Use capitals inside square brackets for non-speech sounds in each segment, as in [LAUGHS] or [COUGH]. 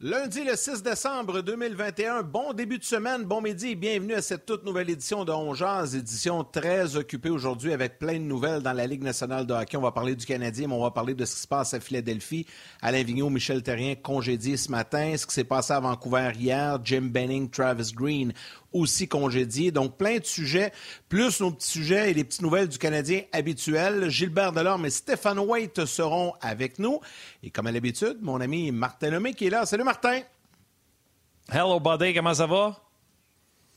Lundi le 6 décembre 2021, bon début de semaine, bon midi et bienvenue à cette toute nouvelle édition de On édition très occupée aujourd'hui avec plein de nouvelles dans la Ligue nationale de hockey. On va parler du Canadien, mais on va parler de ce qui se passe à Philadelphie. Alain Vigneault, Michel Terrien congédié ce matin, ce qui s'est passé à Vancouver hier, Jim Benning, Travis Green aussi congédié. Donc, plein de sujets, plus nos petits sujets et les petites nouvelles du Canadien habituel. Gilbert Delorme et Stéphane White seront avec nous. Et comme à l'habitude, mon ami Martin Lemay qui est là. Salut Martin! Hello, buddy, comment ça va?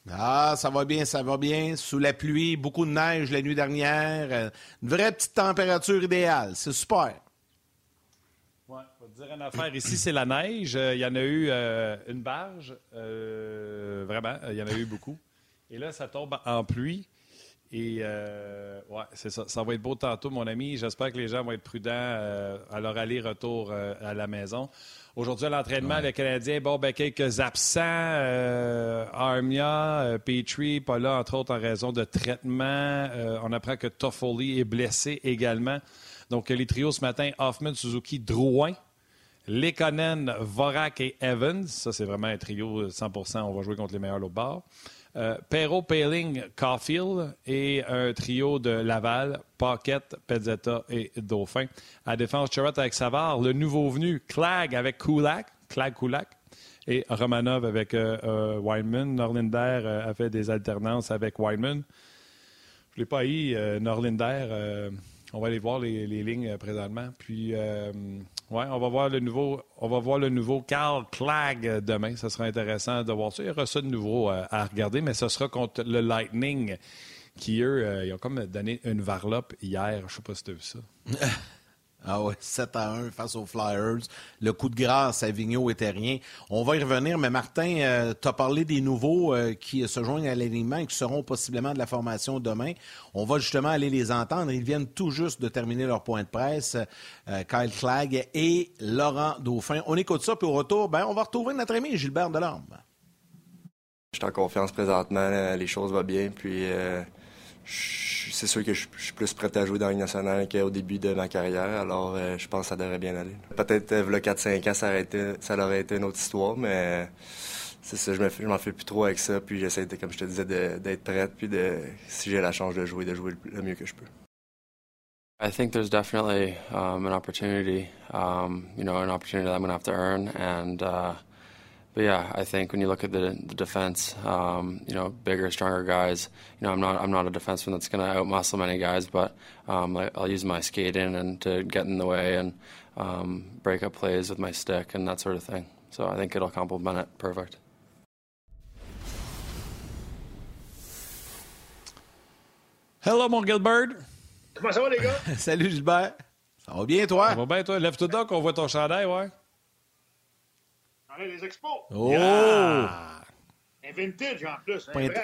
Ah, ça va bien, ça va bien. Sous la pluie, beaucoup de neige la nuit dernière. Euh, une vraie petite température idéale. C'est super. Ouais, dire une affaire. Ici, c'est la neige. Euh, il y en a eu euh, une barge. vraiment, il y en a eu beaucoup. Et là, ça tombe en pluie. Et ouais, c'est ça. Ça va être beau tantôt, mon ami. J'espère que les gens vont être prudents à leur aller-retour à la maison. Aujourd'hui, à l'entraînement, le Canadien, bon, ben, quelques absents. Euh, Armia, euh, Petrie, pas là, entre autres, en raison de traitement. Euh, on apprend que Toffoli est blessé également. Donc, les trios ce matin, Hoffman, Suzuki, Drouin. Lekonen, Vorak et Evans. Ça, c'est vraiment un trio 100 On va jouer contre les meilleurs au bord. Euh, Paling, Caulfield et un trio de Laval, Paquette, Pezzetta et Dauphin. À défense, Charrot avec Savard, le nouveau venu, Clag avec Kulak, Clag Kulak, et Romanov avec euh, euh. Norlinder euh, a fait des alternances avec Weinman. Je ne l'ai pas eu, Norlinder. On va aller voir les, les lignes présentement. Puis oui, on va voir le nouveau, on va voir le nouveau Carl Clag euh, demain. Ce sera intéressant de voir ça. Il y aura ça de nouveau euh, à regarder, mais ce sera contre le Lightning qui, eux, euh, ils ont comme donné une varlope hier. Je ne sais pas si tu as vu ça. [LAUGHS] Ah ouais, [LAUGHS] 7 à 1 face aux Flyers. Le coup de grâce à Vigneault était rien. On va y revenir, mais Martin, euh, tu as parlé des nouveaux euh, qui se joignent à l'alignement et qui seront possiblement de la formation demain. On va justement aller les entendre. Ils viennent tout juste de terminer leur point de presse. Euh, Kyle Flagg et Laurent Dauphin. On écoute ça, puis au retour, ben, on va retrouver notre ami Gilbert Delorme. Je suis en confiance présentement. Les choses vont bien, puis c'est sûr que je, suis plus prêt à jouer dans une nationale qu'au début de ma carrière, alors euh, je pense que ça devrait bien aller. Peut-être euh, le 4-5 ans, ça aurait, été, aurait été une autre histoire, mais c'est ça, je, m'en fais plus trop avec ça, puis j'essaie, comme je te disais, d'être prête, puis de, si j'ai la chance de jouer, de jouer le, mieux que je peux. I think there's definitely um, an opportunity, um, you know, an opportunity that I'm have to earn, and uh, but yeah, I think when you look at the, the defense, um, you know, bigger, stronger guys. You know, I'm not I'm not a defenseman that's going to outmuscle many guys, but um, I, will use my skating and to get in the way and um, break up plays with my stick and that sort of thing. So I think it'll complement it perfect. Hello, mon Gilbert. Comment ça va, les gars? [LAUGHS] Salut, Gilbert. Ça va bien, toi? Ça va bien, toi? Lève-toi donc, on voit ton chandail, ouais. On a les expos. Oh! Un vintage en plus. Un Pointa...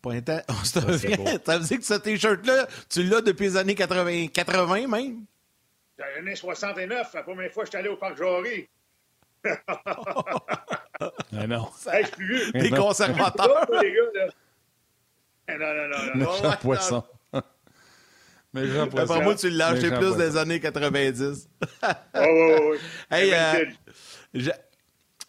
Pointa... [LAUGHS] Oh, ça, ça veut dire que ce T-shirt-là, tu l'as depuis les années 80, 80 même? Dans les années 69, la première fois que je suis allé au Parc Jory. [LAUGHS] Mais non. Hey, je suis vieux. Des conservateurs. [LAUGHS] les gars, là. Non, non, non. non. Méchant poisson. Poisson. Pour moi, tu l'as acheté plus des années 90. Oui, oui, oui. Hey, euh,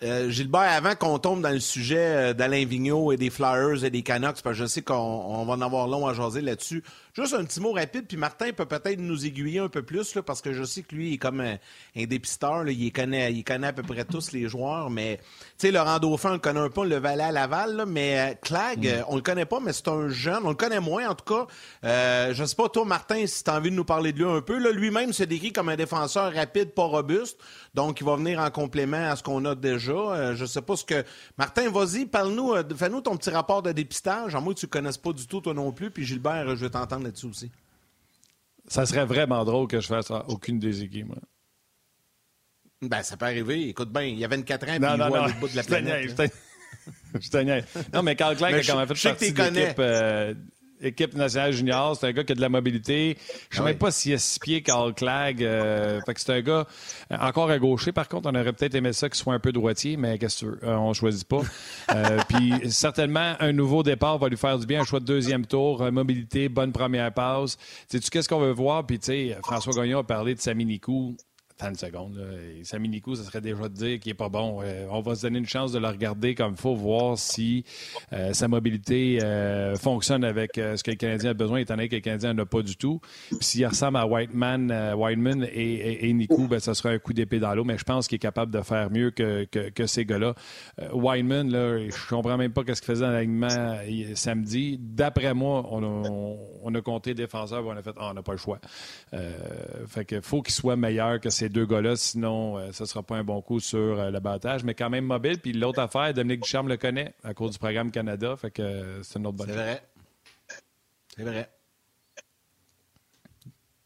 euh, Gilbert, avant qu'on tombe dans le sujet euh, d'Alain Vigneault et des Flyers et des Canucks, parce que je sais qu'on va en avoir long à jaser là-dessus, Juste un petit mot rapide, puis Martin peut peut-être nous aiguiller un peu plus, là, parce que je sais que lui, il est comme un, dépisteur, il, connaît, il connaît à peu près tous les joueurs, mais, tu sais, Laurent Dauphin, on le connaît un peu, on le valait à Laval, mais euh, Clag, mm. euh, on le connaît pas, mais c'est un jeune, on le connaît moins, en tout cas. Euh, je sais pas, toi, Martin, si tu as envie de nous parler de lui un peu, là, lui-même se décrit comme un défenseur rapide, pas robuste, donc il va venir en complément à ce qu'on a déjà. je sais pas ce que... Martin, vas-y, parle-nous, fais-nous ton petit rapport de dépistage, en moi que tu ne connaisses pas du tout, toi non plus, puis Gilbert, je vais t'entendre là-dessus aussi. Ça serait vraiment drôle que je fasse aucune des équipes, moi. Ben, ça peut arriver. Écoute bien, il y a 24 ans, puis il voit le bout de la planète. [LAUGHS] Je te Non, mais Carl Clegg a quand même fait partie de l'équipe euh, équipe nationale junior. C'est un gars qui a de la mobilité. Je ne sais ah même pas s'il a six pieds, Carl Clegg. Euh, fait que c'est un gars euh, encore à gaucher. Par contre, on aurait peut-être aimé ça qu'il soit un peu droitier, mais qu'est-ce que tu veux? on choisit pas. [LAUGHS] puis certainement, un nouveau départ va lui faire du bien. Un choix de deuxième tour, mobilité, bonne première passe. Sais-tu qu'est-ce qu'on veut voir? Puis tu sais, François Gagnon a parlé de Sami Nikou. Attends une seconde. Là. Ça serait déjà de dire qu'il n'est pas bon. Euh, on va se donner une chance de le regarder comme il faut, voir si euh, sa mobilité euh, fonctionne avec ce que le Canadien a besoin, étant donné que le Canadien n'en a pas du tout. Puis s'il ressemble à Whiteman, Whiteman et, et, Nico, ben, ça sera un coup d'épée dans l'eau, mais je pense qu'il est capable de faire mieux que, que, ces gars-là. Whiteman, là, je comprends même pas ce qu'il faisait dans l'alignement samedi. D'après moi, on a, compté défenseur, on a fait ah, on n'a pas le choix. fait que faut qu'il soit meilleur que ces ces deux gars-là, sinon euh, ce ne sera pas un bon coup sur euh, le battage, mais quand même mobile. Puis l'autre affaire, Dominique Ducharme le connaît à cause du programme Canada, fait que euh, c'est une autre bonne C'est vrai. C'est vrai.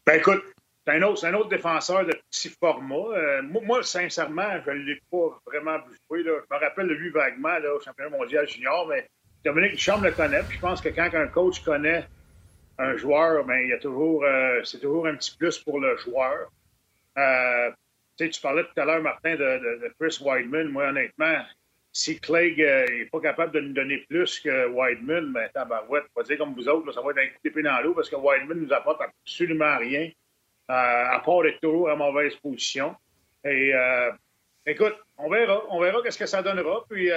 Ben écoute, c'est un, autre, un autre défenseur de petit format. moi, sincèrement, je ne l'ai pas vraiment bouffé. Je me rappelle de lui vaguement là, au championnat mondial junior, mais Dominique Ducharme le connaît. Puis je pense que quand un coach connaît un joueur, ben, il y a toujours, c'est toujours un petit plus pour le joueur. Euh, tu parlais tout à l'heure, Martin, de, Chris Weidman. Moi, honnêtement, si Clegg n'est euh, pas capable de nous donner plus que Weidman, ben, tabarouette, pas dire comme vous autres, ça va être un coup d'épée dans l'eau parce que Weidman nous apporte absolument rien, euh, à part être toujours à mauvaise position. Et écoute, on verra. On verra qu'est-ce que ça donnera. Puis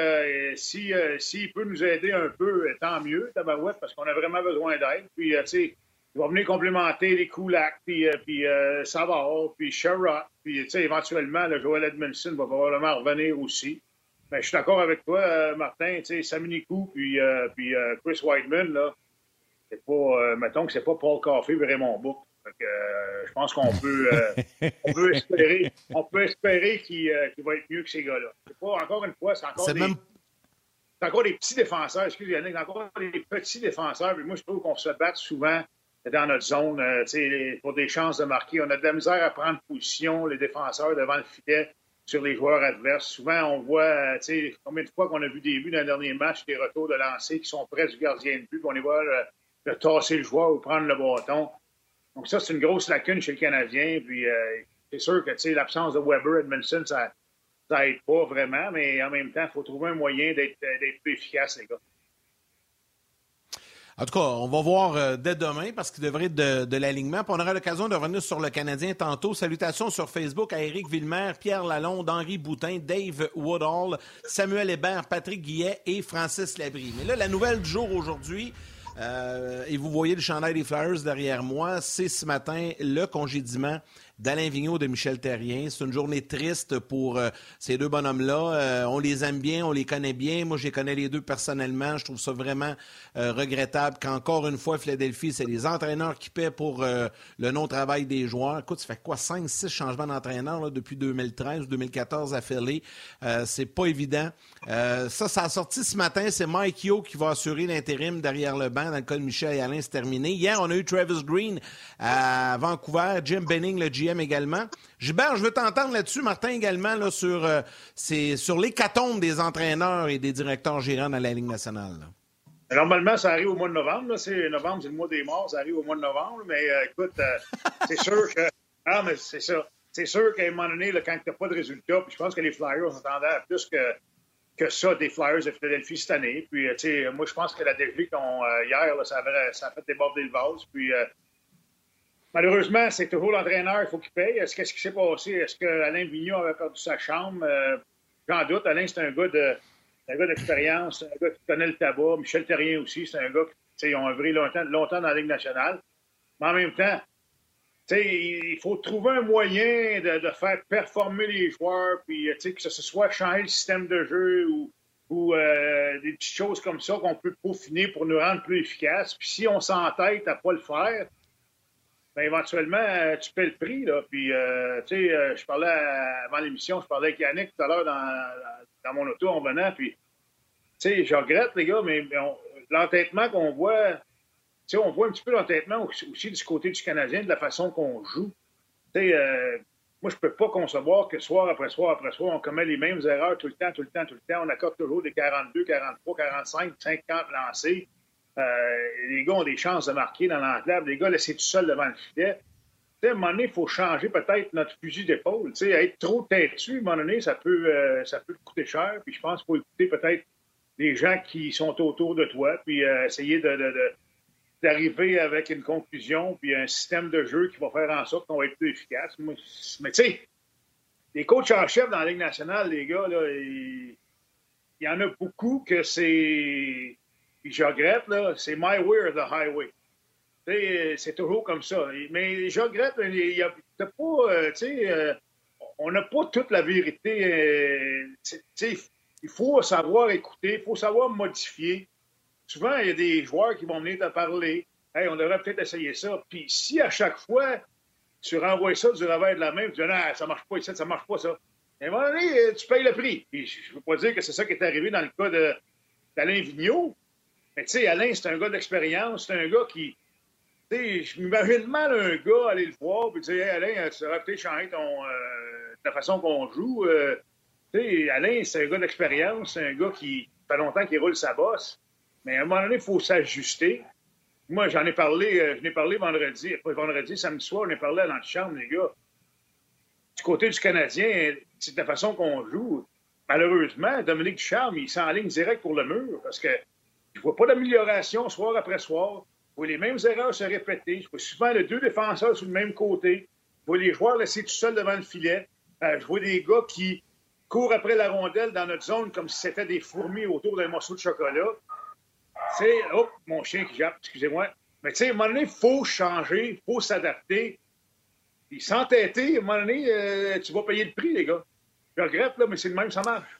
si s'il peut nous aider un peu, tant mieux, tabarouette, parce qu'on a vraiment besoin d'aide. Puis, tu sais, il va venir complémenter les Kulak, puis, euh, puis euh, Savard, puis Sherrod, puis éventuellement, le Joel Edmondson va probablement revenir aussi. Mais je suis d'accord avec toi, euh, Martin, Saminikou puis, euh, puis Chris Whiteman, là, c'est pas, mettons que c'est pas Paul Coffey et Raymond Book. je pense qu'on peut, on peut espérer, on peut espérer qu'il va être mieux que ces gars-là. C'est pas, encore une fois, c'est encore des... Même... encore des petits défenseurs, excusez-moi, c'est encore des petits défenseurs. Mais moi, je trouve qu'on se bat souvent dans notre zone euh, pour des chances de marquer. On a de la misère à prendre position, les défenseurs devant le filet sur les joueurs adverses. Souvent, on voit euh, combien de fois qu'on a vu des buts dans le dernier match, des retours de lancer qui sont près du gardien de but, puis on les voit le, tasser le joueur ou prendre le bâton. Donc ça, c'est une grosse lacune chez le Canadien. Puis euh, c'est sûr que l'absence de Weber, Edmondson, ça n'aide pas vraiment, mais en même temps, il faut trouver un moyen d'être plus efficace, les gars. En tout cas, on va voir euh, dès demain parce qu'il devrait être de, l'alignement. on aura l'occasion de revenir sur le Canadien tantôt. Salutations sur Facebook à Éric Villemer, Pierre Lalonde, Henri Boutin, Dave Woodall, Samuel Hébert, Patrick Guillet et Francis Labrie. Mais là, la nouvelle du jour aujourd'hui, euh, et vous voyez le chandail des Flyers derrière moi, c'est ce matin le congédiement d'Alain Vigneault de Michel Terrien. C'est une journée triste pour euh, ces deux bonhommes-là. Euh, on les aime bien, on les connaît bien. Moi, je les connais les deux personnellement. Je trouve ça vraiment euh, regrettable qu'encore une fois, Philadelphie, c'est les entraîneurs qui paient pour le non-travail des joueurs. Écoute, ça fait quoi, 5, 6 changements d'entraîneur depuis 2013 ou 2014 à Philly. c'est pas évident. ça, ça a sorti ce matin. C'est Mike Yo qui va assurer l'intérim derrière le banc. Dans le cas de Michel et Alain, c'est terminé. Hier, on a eu Travis Green à Vancouver, Jim Benning, le GM également. Gilbert, je veux t'entendre là-dessus, Martin également, là, sur, euh, sur l'hécatombe des entraîneurs et des directeurs gérants dans la Ligue nationale. Normalement, ça arrive au mois de novembre. C'est, novembre, c'est le mois des morts, ça arrive au mois de novembre. Mais euh, écoute, euh, [LAUGHS] c'est sûr que. Ah, mais c'est ça. C'est sûr qu'à un moment donné, quand tu n'as pas de résultat, puis je pense que les Flyers s'attendaient à plus que, que ça des Flyers de Philadelphie cette année. Puis, tu sais, moi, je pense que la défaite qu'on hier, ça, avait, ça a fait déborder le vase. Puis, Malheureusement, c'est toujours l'entraîneur il faut qu'il paye. Est-ce qu'est-ce qui s'est passé? Est-ce que Alain Vigneault avait perdu sa chambre? Euh, j'en doute. Alain, c'est un gars de un gars d'expérience, un gars qui connaît le tabac. Michel Terrien aussi, c'est un gars qui ont œuvré longtemps, longtemps dans la Ligue nationale. Mais en même temps, il faut trouver un moyen de, faire performer les joueurs, puis que ce soit changer le système de jeu ou, euh, des petites choses comme ça qu'on peut peaufiner pour nous rendre plus efficaces. Puis si on s'entête à pas le faire, bien, éventuellement, euh, tu paies le prix. Là. Puis, euh, tu sais, je parlais avant l'émission, je parlais avec Yannick tout à l'heure dans, dans, mon auto en venant, puis, tu sais, je regrette, les gars, mais, l'entêtement qu'on voit, tu sais, on voit un petit peu l'entêtement aussi, du côté du Canadien, de la façon qu'on joue. Tu sais, moi, je peux pas concevoir que soir après soir après soir, on commet les mêmes erreurs tout le temps, tout le temps, tout le temps. On accorde toujours des 42, 43, 45, 50 lancés. Euh, les gars ont des chances de marquer dans l'enclave. Les gars laissés tout seuls devant le filet. à un moment donné, il faut changer peut-être notre fusil d'épaule. Être trop têtu, à un moment donné, ça peut, euh, ça peut coûter cher. Puis je pense qu'il faut écouter peut-être les gens qui sont autour de toi, puis euh, essayer d'arriver avec une conclusion puis un système de jeu qui va faire en sorte qu'on va être plus efficace. mais tu sais, les coachs en chef dans la Ligue nationale, les gars, là, il, y en a beaucoup que c'est. Puis je regrette, là, c'est my way or the highway. C'est toujours comme ça. Mais je regrette, pas, euh, euh, on n'a pas toute la vérité. Euh, il faut savoir écouter, il faut savoir modifier souvent, il y a des joueurs qui vont venir te parler. Hey, on devrait peut-être essayer ça. Puis si à chaque fois, tu renvoies ça du revers de la main, tu dis non, ça marche pas ici, ça marche pas ça. À un moment donné, tu payes le prix. Puis je ne veux pas dire que c'est ça qui est arrivé dans le cas d'Alain Vigneault. Mais tu sais, Alain, c'est un gars d'expérience, c'est un gars qui. Tu sais, je m'imagine mal un gars aller le voir et dire Hey, Alain, tu aurais peut-être changé ton, euh, la façon qu'on joue. Euh, tu sais, Alain, c'est un gars d'expérience, c'est un gars qui fait longtemps qu'il roule sa bosse. Mais à un moment donné, il faut s'ajuster. Moi, j'en ai parlé, euh, je n'ai parlé vendredi, pas vendredi, samedi soir, on a parlé à l'antichambre, les gars. Du côté du Canadien, c'est la façon qu'on joue. Malheureusement, Dominique Ducharme, il s'enligne direct pour le mur parce que je vois pas d'amélioration soir après soir. Je vois les mêmes erreurs se répéter. Je vois souvent les deux défenseurs sur le même côté. Je vois les joueurs laissés tout seuls devant le filet. Euh, je vois des gars qui courent après la rondelle dans notre zone comme si c'était des fourmis autour d'un morceau de chocolat sais, oh, mon chien qui jappe, excusez-moi. Mais tu sais, à un moment donné, il faut changer, il faut s'adapter. Puis s'entêter, à un moment donné, euh, tu vas payer le prix, les gars. Je regrette, là, mais c'est le même, ça marche.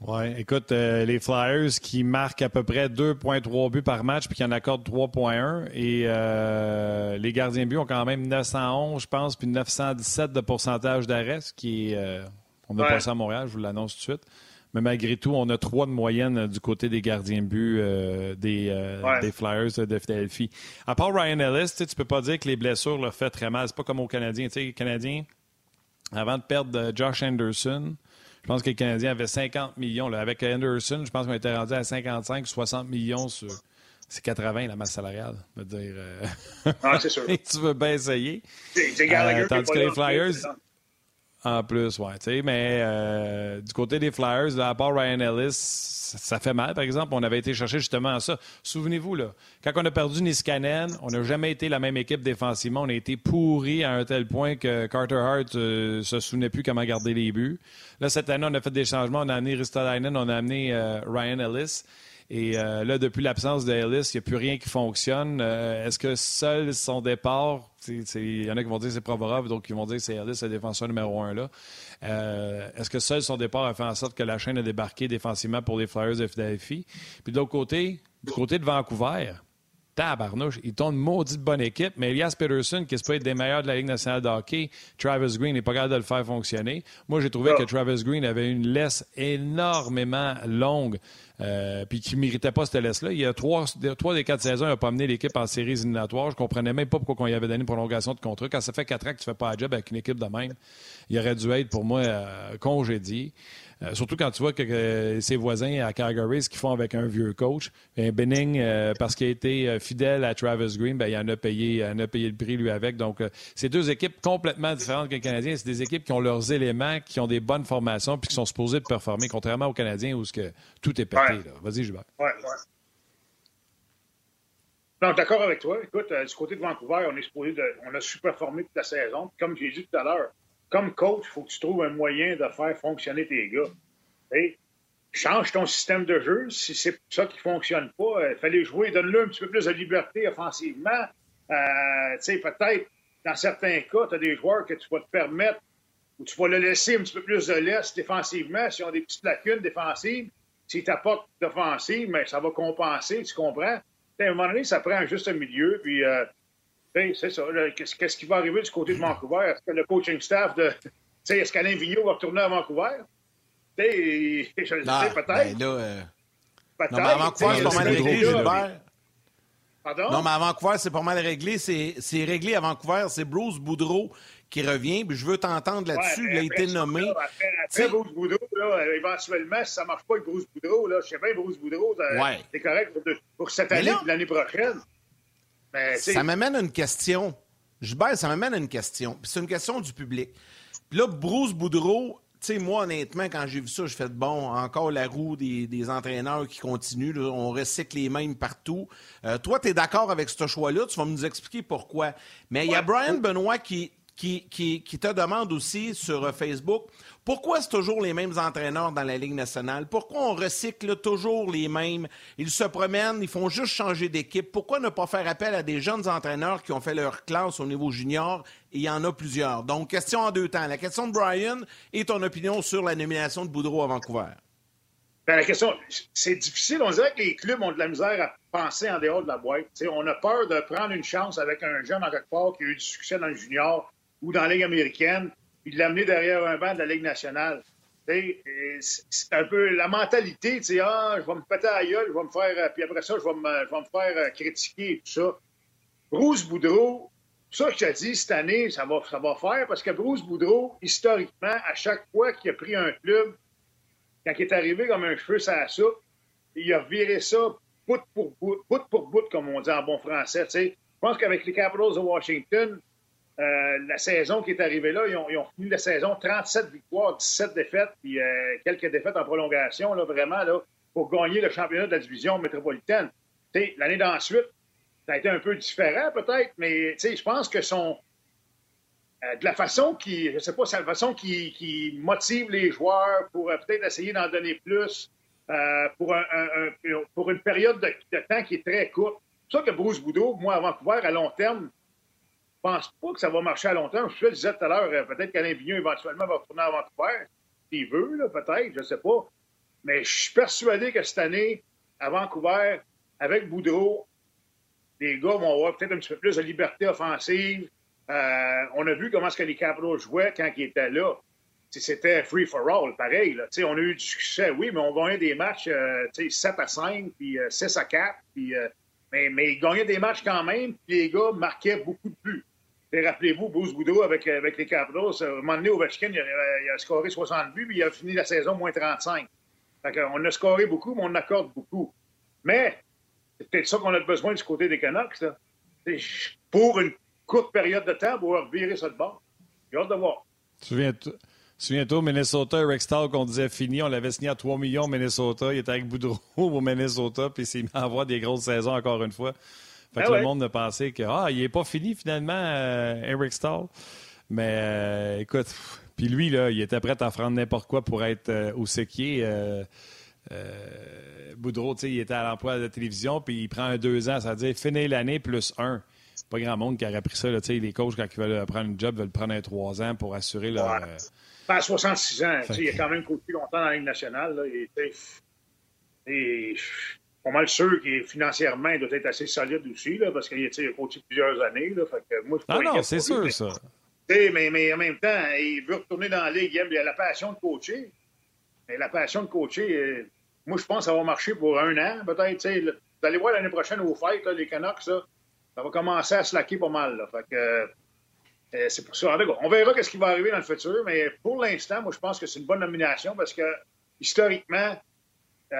Oui, écoute, euh, les Flyers qui marquent à peu près 2,3 buts par match puis qui en accordent 3,1 et euh, les gardiens buts ont quand même 911, je pense, puis 917 de pourcentage d'arrêt, ce qui est. on a pas ça à Montréal, je vous l'annonce tout de suite. Mais malgré tout, on a trois de moyenne euh, du côté des gardiens de but euh, des, euh, des, Flyers de Philadelphie. À part Ryan Ellis, tu ne peux pas dire que les blessures le fait très mal. C'est pas comme aux Canadiens. les Canadiens, avant de perdre Josh Anderson, je pense que les Canadiens avaient 50 millions. Avec Anderson, je pense qu'on était rendu à 55 60 millions sur. C'est 80 la masse salariale. veux dire, ah, c'est sûr. [LAUGHS] tu veux bien essayer. tandis que les Flyers. En plus, oui. Mais euh, du côté des Flyers, à part Ryan Ellis, ça fait mal, par exemple. On avait été chercher justement ça. Souvenez-vous, là, quand on a perdu Niskanen, on n'a jamais été la même équipe défensivement. On a été pourri à un tel point que Carter Hart euh, se souvenait plus comment garder les buts. Là, cette année, on a fait des changements. On a amené Ristolainen, on a amené euh, Ryan Ellis. Et euh, là, depuis l'absence d'Ellis, il n'y a plus rien qui fonctionne. Euh, est-ce que seul son départ, il y en a qui vont dire que c'est Provorov, d'autres qui vont dire que c'est Ellis, le défenseur numéro un là. Euh, est-ce que seul son départ a fait en sorte que la chaîne a débarqué défensivement pour les Flyers de Philadelphie? Puis de l'autre côté, du côté de Vancouver, tabarnouche, ils ont une maudite bonne équipe, mais Elias Peterson, qui est peut être des meilleurs de la Ligue nationale de hockey, Travis Green n'est pas capable de le faire fonctionner. Moi, j'ai trouvé que Travis Green avait une laisse énormément longue euh, puis qui ne méritait pas cette laisse-là. Il y a trois, trois, des quatre saisons, il n'a pas amené l'équipe en séries éliminatoires. Je ne comprenais même pas pourquoi on y avait donné une prolongation de contrat. Quand ça fait quatre ans que tu ne fais pas un job avec une équipe de même, il aurait dû être, pour moi, euh, congédié. Euh, surtout quand tu vois que, ses voisins à Calgary, ce qu'ils font avec un vieux coach, un Benning, parce qu'il a été fidèle à Travis Green, ben, il en a payé, en a payé le prix lui avec. Donc, c'est deux équipes complètement différentes que les Canadiens. C'est des équipes qui ont leurs éléments, qui ont des bonnes formations, puis qui sont supposées de performer, contrairement aux Canadiens où ce que tout est pété. Vas-y. Oui, oui. Non, d'accord avec toi. Écoute, euh, du côté de Vancouver, on est supposé de, on a su performer toute la saison. Comme j'ai dit tout à l'heure, comme coach, il faut que tu trouves un moyen de faire fonctionner tes gars. change ton système de jeu. Si c'est ça qui ne fonctionne pas, il euh, fallait jouer, donne-le un petit peu plus de liberté offensivement. sais, peut-être, dans certains cas, tu as des joueurs que tu vas te permettre ou tu vas le laisser un petit peu plus de l'est défensivement s'ils ont des petites lacunes défensives. S'ils t'apportent d'offensive, ça va compenser, tu comprends? à un moment donné, ça prend un juste milieu, puis c'est ça. Qu'est-ce qui va arriver du côté de Vancouver? Est-ce que le coaching staff de. Est-ce qu'Alain Vigneault va retourner à Vancouver? [LAUGHS] je le sais, peut-être. Ben euh... Non, mais à Vancouver, c'est pas mal réglé, Gilbert. Pardon? Non, mais à Vancouver, c'est pas mal réglé. C'est réglé à Vancouver. C'est Bruce Boudreau qui revient. Puis je veux t'entendre là-dessus. il a été nommé. Là, après, après Bruce Boudreau, là, éventuellement, si ça ne marche pas avec Bruce Boudreau, là, je sais bien, Bruce Boudreau, ouais. c'est correct pour, pour cette année et l'année prochaine. Mais, ça m'amène à une question. Gilbert, ça m'amène à une question. c'est une question du public. Puis là, Bruce Boudreau, tu sais, moi, honnêtement, quand j'ai vu ça, je fais de bon, encore la roue des, entraîneurs qui continuent. on recycle les mêmes partout. Euh, toi, tu es d'accord avec ce choix-là. Tu vas nous expliquer pourquoi. Mais il y a Brian Benoit qui, qui, qui, te demande aussi sur euh, Facebook pourquoi c'est toujours les mêmes entraîneurs dans la Ligue nationale? Pourquoi on recycle toujours les mêmes? Ils se promènent, ils font juste changer d'équipe. Pourquoi ne pas faire appel à des jeunes entraîneurs qui ont fait leur classe au niveau junior? Il y en a plusieurs. Donc, question en deux temps. La question de Brian et ton opinion sur la nomination de Boudreau à Vancouver. Bien, la question, c'est difficile. On dirait que les clubs ont de la misère à penser en dehors de la boîte. on a peur de prendre une chance avec un jeune en quelque qui a eu du succès dans le junior ou dans la Ligue américaine puis de l'amener derrière un banc de la Ligue nationale. C'est un peu la mentalité, tu sais, ah, je vais me péter à la gueule, je vais me faire, euh, puis après ça, je vais me, faire euh, critiquer et tout ça. Bruce Boudreau, ça, je te dis, cette année, ça va, ça va faire parce que Bruce Boudreau, historiquement, à chaque fois qu'il a pris un club, quand il est arrivé comme un cheveu sur la soupe, il a viré ça bout pour bout, bout pour bout, comme on dit en bon français. Tu sais. Je pense qu'avec les Capitals de Washington, euh, la saison qui est arrivée là, ils ont, fini la saison 37 victoires, 17 défaites, puis euh, quelques défaites en prolongation, là, vraiment, là, pour gagner le championnat de la division métropolitaine. L'année d'ensuite, ça a été un peu différent peut-être, mais je pense que son. Euh, de la façon qui, je sais pas, c'est la façon qui, motive les joueurs pour peut-être essayer d'en donner plus pour, un, pour une période de, temps qui est très courte. C'est ça que Bruce Boudreau, moi, à Vancouver, à long terme, pense pas que ça va marcher à long terme? Je le disais tout à l'heure, euh, peut-être qu'Alain Vigneault, éventuellement, va retourner à Vancouver. S'il veut, peut-être, je ne sais pas. Mais je suis persuadé que cette année, à Vancouver, avec Boudreau, les gars vont avoir peut-être un petit peu plus de liberté offensive. Euh, on a vu comment ce que les Capitals jouaient quand ils étaient là. C'était free for all, pareil. On a eu du succès, oui, mais on gagnait des matchs euh, 7 à 5, puis 6 à 4. Puis, mais, mais ils gagnaient des matchs quand même, puis les gars marquaient beaucoup de buts. Rappelez-vous, Bruce Boudreau avec, avec les Capitals, à un moment donné, Ovechkin, il a, il a scoré 60 buts, puis il a fini la saison moins 35. Fait on a scoré beaucoup, mais on accorde beaucoup. Mais c'est peut-être ça qu'on a besoin du côté des Canucks. Pour une courte période de temps, pour revirer ça de bord. J'ai hâte de voir. Souviens-toi, Minnesota, Eric Stahl, qu'on disait fini, on l'avait signé à 3 millions Minnesota. Il était avec Boudreau [LAUGHS] au Minnesota, puis il s'est mis avoir des grosses saisons encore une fois. Fait que ah le monde a pensé que ah, il n'est pas fini finalement, euh, Eric Stahl. Mais euh, écoute, puis lui, là, il était prêt à faire n'importe quoi pour être euh, au séquier. Boudreau, il était à l'emploi de la télévision, puis il prend un deux ans, ça veut dire finir l'année plus un. Pas grand monde qui aurait pris ça. Là, les coachs, quand ils veulent prendre un job, veulent prendre un trois ans pour assurer leur. Ouais. à 66 ans, il a quand même coaché longtemps dans la Ligue nationale. Là, il était pas mal sûr qu'il financièrement il doit être assez solide aussi, là, parce qu'il a coaché plusieurs années. Là, fait que moi, ah non, c'est sûr, ça. Mais, mais, en même temps, il veut retourner dans la ligue. Il a la passion de coacher. Mais la passion de coacher, euh, moi, je pense que ça va marcher pour un an, peut-être. Vous allez voir l'année prochaine au fight, les Canucks, ça, ça va commencer à se laquer pas mal. Là, fait que, euh, c'est pour ça. On verra ce qui va arriver dans le futur, mais pour l'instant, moi, je pense que c'est une bonne nomination parce que, historiquement, euh,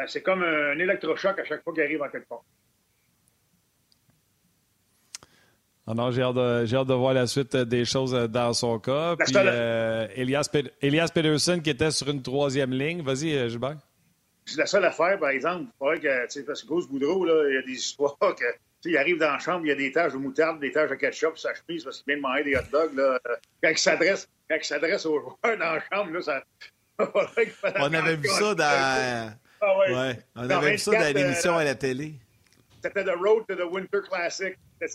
c'est comme un électrochoc à chaque fois qu'il arrive en quelque part. Ah non, j'ai hâte, de, voir la suite des choses euh, dans son cas. Puis, euh, Elias, Elias, Pedersen qui était sur une troisième ligne. Vas-y, Gilbert. C'est la seule affaire, par exemple. que, parce que Gauze Boudreau, là, il y a des histoires [LAUGHS] que. Il arrive dans la chambre, il y a des taches de moutarde, des taches de ketchup, sa chemise, parce qu'il vient de manger des hot dogs. Là. Quand il s'adresse aux joueurs dans la chambre, là, ça. [LAUGHS] On avait vu ça dans. Ah ouais. On avait vu ça dans l'émission à la télé. c'était The Road to the Winter Classic. C'est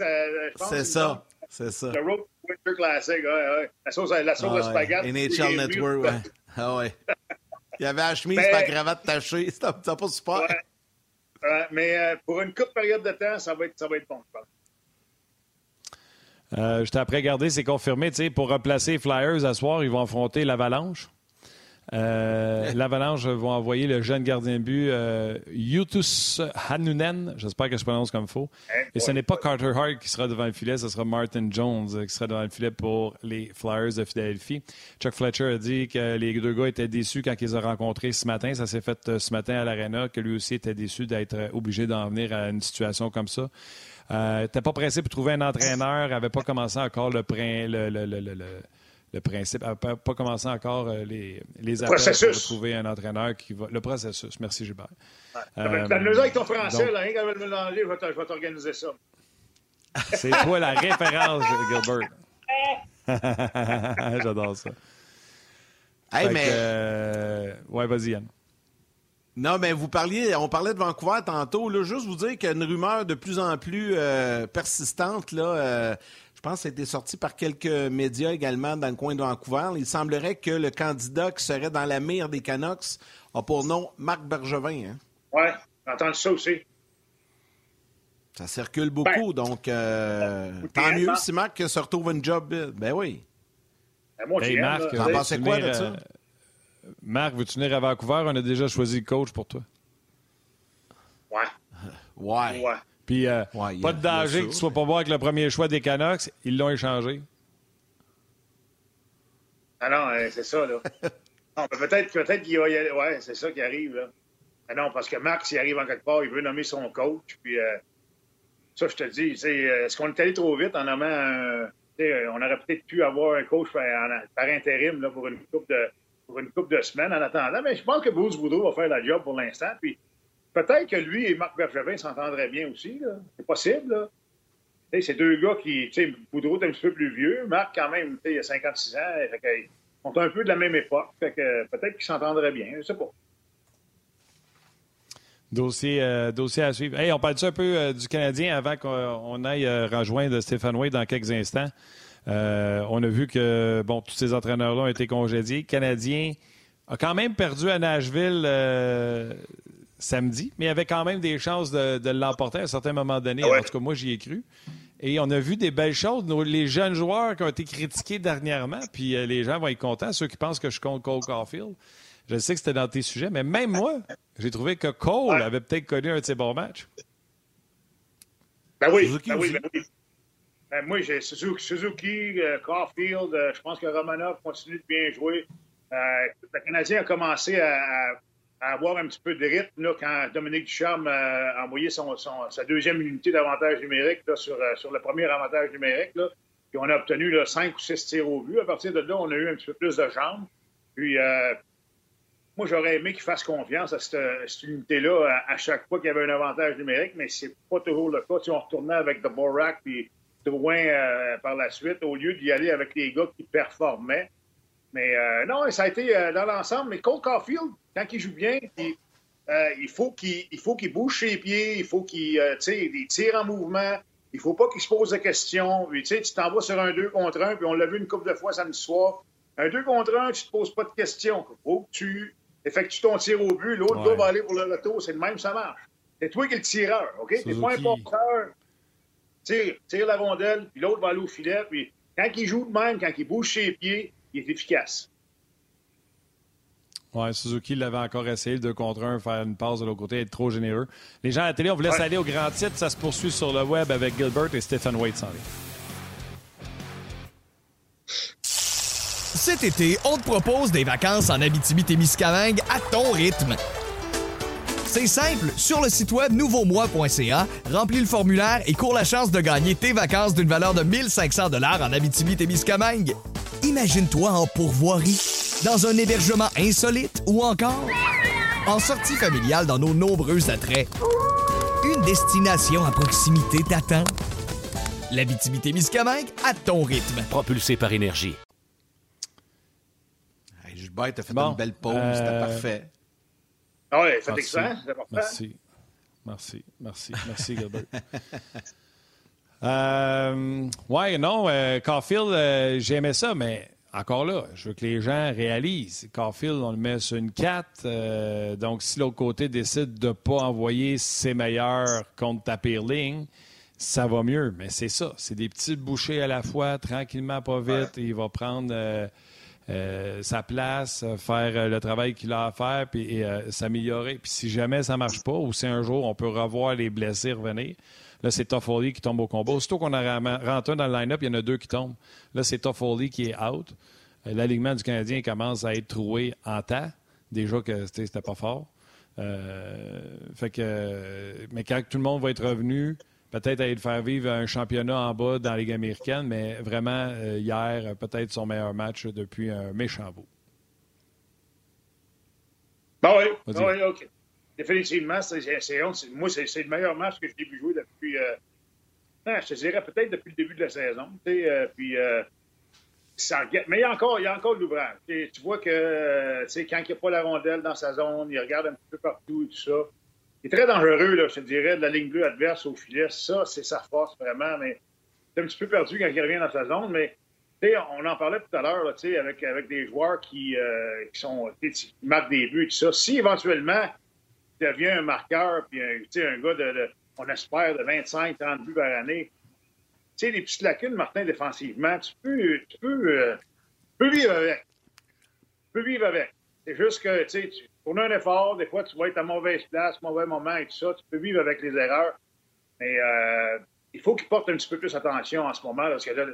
ça. C'est ça. The Road to the Winter Classic, ouais, ouais. La sauce, la sauce ah, de spaghetti. NHL Network, ouais. [LAUGHS] Ah ouais. Il y avait la chemise et la cravate tachée. [LAUGHS] C'était pas super. Ouais. Euh, mais euh, pour une courte période de temps, ça va être, ça va être bon, je pense. Euh, J'étais après regarder, c'est confirmé. Pour remplacer Flyers à soir, ils vont affronter l'Avalanche. Euh, L'Avalanche vont envoyer le jeune gardien de but euh, Yutus Hanunen. J'espère que je prononce comme il faut. Et ce n'est pas Carter Hart qui sera devant le filet, ce sera Martin Jones qui sera devant le filet pour les Flyers de Philadelphie. Chuck Fletcher a dit que les deux gars étaient déçus quand ils ont rencontrés ce matin. Ça s'est fait ce matin à l'Arena, que lui aussi était déçu d'être obligé d'en venir à une situation comme ça. Euh, T'es pas pressé pour trouver un entraîneur, avait pas commencé encore le, le, le, le, le principe, n'a pas, commencé encore euh, les, les appels pour trouver un entraîneur qui va. Le processus. Merci, Gilbert. Ouais. Euh, T'as avec ton français, donc, là, rien qu'à me mélanger, je vais t'organiser ça. C'est toi la référence, Gilbert. [LAUGHS] [LAUGHS] J'adore ça. Hey, mais. Euh, ouais, vas-y, Yann. Non, mais vous parliez, on parlait de Vancouver tantôt. Là, juste vous dire qu'il y a une rumeur de plus en plus euh, persistante. Là, euh, je pense que ça a été sorti par quelques médias également dans le coin de Vancouver. Il semblerait que le candidat qui serait dans la mire des Canucks a pour nom Marc Bergevin. Hein? Oui, j'ai entendu ça aussi. Ça circule beaucoup, ben, donc euh, tant mieux si Marc se retrouve un job. Ben oui. Ben moi, hey, Marc, t'en pensais quoi de ça? Marc, veux-tu venir à Vancouver? On a déjà choisi le coach pour toi. Ouais. Ouais. ouais. Puis, euh, pas de danger que tu ne sois pas bon avec le premier choix des Canucks. Ils l'ont échangé. Ah non, euh, c'est ça, là. [LAUGHS] peut-être peut qu'il va y aller. Ouais, c'est ça qui arrive, là. Ah non, parce que Marc, s'il arrive en quelque part, il veut nommer son coach. Puis, euh, ça, je te dis, est-ce qu'on est allé trop vite en nommant un. on aurait peut-être pu avoir un coach par, intérim là, pour une coupe de pour une couple de semaines en attendant. Mais je pense que Bruce Boudreau va faire la job pour l'instant. Puis peut-être que lui et Marc Bergevin s'entendraient bien aussi. C'est possible. Là. C'est deux gars qui, Boudreau est un petit peu plus vieux. Marc, quand même, il a 56 ans. Ils sont un peu de la même époque. Peut-être qu'ils s'entendraient bien. Je sais pas. Dossier, euh, dossier à suivre. Hey, on parle un peu euh, du Canadien avant qu'on aille euh, rejoindre Stéphane Way dans quelques instants? On a vu que bon, tous ces entraîneurs-là ont été congédiés. Le Canadien a quand même perdu à Nashville samedi, mais il avait quand même des chances de, l'emporter à un certain moment donné. Ah en tout cas, moi, j'y ai cru. Et on a vu des belles choses. les jeunes joueurs qui ont été critiqués dernièrement, puis euh, les gens vont être contents, ceux qui pensent que je compte Cole Caulfield. Je sais que c'était dans tes sujets, mais même moi, j'ai trouvé que Cole avait peut-être connu un de ses bons matchs. Ben oui, ben oui, ben oui. Ben, moi, j'ai Suzuki, euh, Caulfield, euh, je pense que Romanov continue de bien jouer. Euh, le Canadien a commencé à, avoir un petit peu de rythme là, quand Dominique Ducharme a envoyé sa deuxième unité d'avantage numérique sur, sur le premier avantage numérique. Là. Puis on a obtenu là, cinq ou six tirs au but. À partir de là, on a eu un petit peu plus de jambes. Puis moi, j'aurais aimé qu'il fasse confiance à cette, unité-là à, chaque fois qu'il y avait un avantage numérique, mais c'est pas toujours le cas. Si on retournait avec The Borak puis loin euh, par la suite au lieu d'y aller avec les gars qui performaient. Mais euh, non, ça a été euh, dans l'ensemble. Mais Cole Caulfield, quand il joue bien, il faut qu'il bouge ses pieds, il faut qu'il tire en mouvement. Il faut pas qu'il se pose de questions. Puis, tu t'envoies sur un 2 contre 1, puis on l'a vu une couple de fois samedi soir. Un 2 contre 1, tu te poses pas de questions. Il faut que tu effectues ton tir au but, l'autre gars va aller pour le retour. C'est le même, ça marche. C'est toi qui es le tireur, OK? T'es pas un porteur tire, tire la rondelle, puis l'autre va aller au filet. Puis quand il joue de même, quand il bouge ses pieds, il est efficace. Oui, Suzuki l'avait encore essayé, le 2 contre 1, faire une passe de l'autre côté, être trop généreux. Les gens à la télé, on vous laisse aller au grand titre. Ça se poursuit sur le web avec Gilbert et Stephen Waite s'en Cet été, on te propose des vacances en Abitibi-Témiscamingue à ton rythme. C'est simple, sur le site web nouveaumois.ca, remplis le formulaire et cours la chance de gagner tes vacances d'une valeur de 1500 dollars en Abitibi-Témiscamingue. Imagine-toi en pourvoirie, dans un hébergement insolite ou encore en sortie familiale dans nos nombreux attraits. Une destination à proximité t'attend. L'Abitibi-Témiscamingue à ton rythme. Propulsé par énergie. Hey, Gilbert, t'as fait une belle pause, c'était euh, parfait. Ah oui, c'est excellent, c'est Merci. Merci, merci, merci, Gilbert. [LAUGHS] euh, ouais, non, euh, Caulfield, euh, j'aimais ça, mais encore là, je veux que les gens réalisent. Caulfield, on le met sur une 4. Euh, donc, si l'autre côté décide de ne pas envoyer ses meilleurs contre ta pire ligne, ça va mieux. Mais c'est ça. C'est des petites bouchées à la fois, tranquillement, pas vite. Il va prendre euh, sa place, faire le travail qu'il a à faire, puis s'améliorer. Puis si jamais ça ne marche pas, ou si un jour on peut revoir les blessés revenir, Là, c'est Toffoli qui tombe au combat. Aussitôt qu'on a rentré dans le line-up, il y en a deux qui tombent. Là, c'est Toffoli qui est out. Euh, l'alignement du Canadien commence à être troué en tas. Déjà que c'était pas fort. Euh, fait que, mais quand tout le monde va être revenu, peut-être aller faire vivre un championnat en bas dans la Ligue américaine, mais vraiment, euh, hier, peut-être son meilleur match depuis un méchant bout. Ben oui, ben oui, OK définitivement, c'est, moi, c'est, le meilleur match que j'ai vu jouer depuis, euh, je te dirais peut-être depuis le début de la saison. Euh, puis, euh, mais il y a encore, il y a encore de l'ouvrage. Tu vois que quand il n'y a pas la rondelle dans sa zone, il regarde un petit peu partout et tout ça. Il est très dangereux, là, je te dirais, de la ligne bleue adverse au filet. Ça, c'est sa force vraiment, mais c'est un petit peu perdu quand il revient dans sa zone. Mais on en parlait tout à l'heure avec, avec des joueurs qui, qui sont qui marquent des buts et tout ça. Si éventuellement devient un marqueur, puis un, un gars de, on espère, de 25-30 buts par année. Tu sais, les petites lacunes, Martin, défensivement, tu peux, tu peux, euh, peux vivre avec. Tu peux vivre avec. C'est juste que, tu sais, pour un effort, des fois, tu vas être à mauvaise place, mauvais moment et tout ça. Tu peux vivre avec les erreurs. Mais euh, il faut qu'il porte un petit peu plus attention en ce moment, parce que là,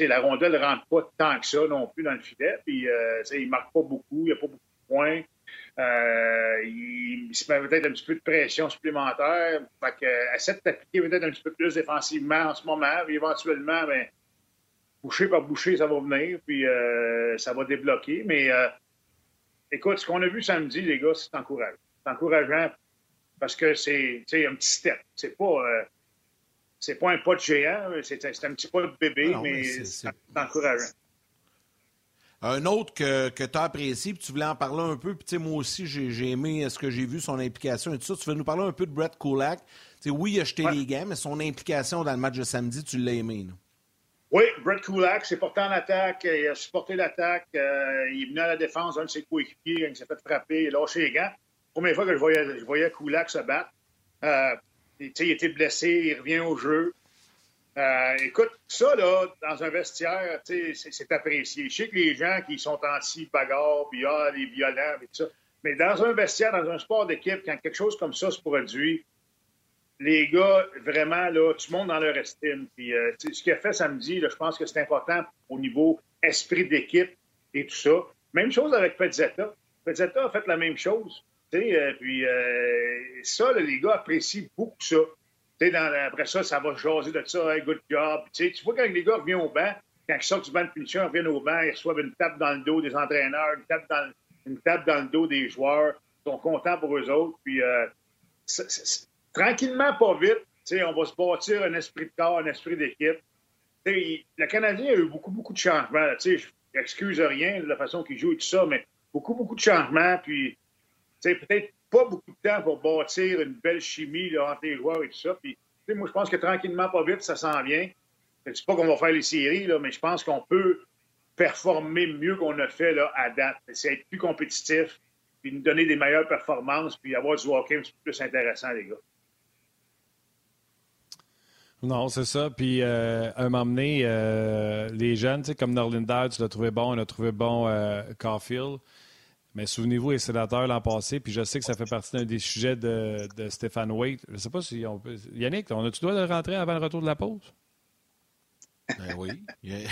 la rondelle ne rentre pas tant que ça non plus dans le filet. Puis, euh, il ne marque pas beaucoup, il n'y a pas beaucoup de points. Euh, il, se met peut-être un petit peu de pression supplémentaire. Fait que, essaie de t'appliquer peut-être un petit peu plus défensivement en ce moment. Puis éventuellement, ben, boucher par boucher, ça va venir. Puis euh, ça va débloquer. Mais euh, écoute, ce qu'on a vu samedi, les gars, c'est encourageant. C'est encourageant parce que c'est un petit step. C'est pas. c'est pas un pas de géant, c'est un petit pas de bébé, ah mais c'est encourageant. Un autre que, que tu as apprécié, puis tu voulais en parler un peu, puis moi aussi, j'ai aimé ce que j'ai vu, son implication et tout ça. Tu veux nous parler un peu de Brett Kulak? oui, il a jeté les gants, mais son implication dans le match de samedi, tu l'as aimé. Oui, Brett Kulak s'est porté en attaque, il a supporté l'attaque, euh, il est venu à la défense, un de ses coéquipiers, il s'est fait frapper, il a lâché les gants. Première fois que je voyais, je voyais Kulak se battre. Euh, il était blessé, il revient au jeu. Euh, écoute, ça, là, dans un vestiaire, c'est apprécié. Je sais que les gens qui sont anti-bagarre, puis ah, les violents, tout ça. Mais dans un vestiaire, dans un sport d'équipe, quand quelque chose comme ça se produit, les gars, vraiment, là, tu montes dans leur estime. Puis, euh, ce qu'il a fait samedi, là, je pense que c'est important au niveau esprit d'équipe et tout ça. Même chose avec Pezzetta. Pezzetta a fait la même chose. Euh, puis, ça, les gars apprécient beaucoup ça après ça, ça va jaser de ça, hey, good job. tu vois, quand les gars reviennent au banc, quand ils sortent du banc de punition, ils reviennent au banc, ils reçoivent une tape dans le dos des entraîneurs, une tape dans, une tape dans le dos des joueurs. Ils sont contents pour eux autres. Puis, euh, tranquillement, pas vite, on va se bâtir un esprit de corps, un esprit d'équipe. Le Canadien a eu beaucoup, beaucoup de changements. Je n'excuse rien de la façon qu'il joue et tout ça, mais beaucoup, beaucoup de changements. Puis, peut-être pas beaucoup de temps pour bâtir une belle chimie là, entre les joueurs et tout ça. Puis, moi, je pense que tranquillement, pas vite, ça s'en vient. Je ne pas qu'on va faire les séries, là, mais je pense qu'on peut performer mieux qu'on a fait là, à date. C'est être plus compétitif, puis nous donner des meilleures performances, puis avoir du hockey un peu plus intéressant, les gars. Non, c'est ça. Puis, euh, un moment donné, euh, les jeunes, comme Norlinder, tu l'as trouvé bon, on a trouvé bon euh, Caulfield. Mais souvenez-vous, les sénateurs l'an passé, puis je sais que ça fait partie d'un des sujets de, de Stéphane Waite. Je ne sais pas si on peut. Yannick, on a-tu le droit de rentrer avant le retour de la pause? Ben oui. [LAUGHS] oui,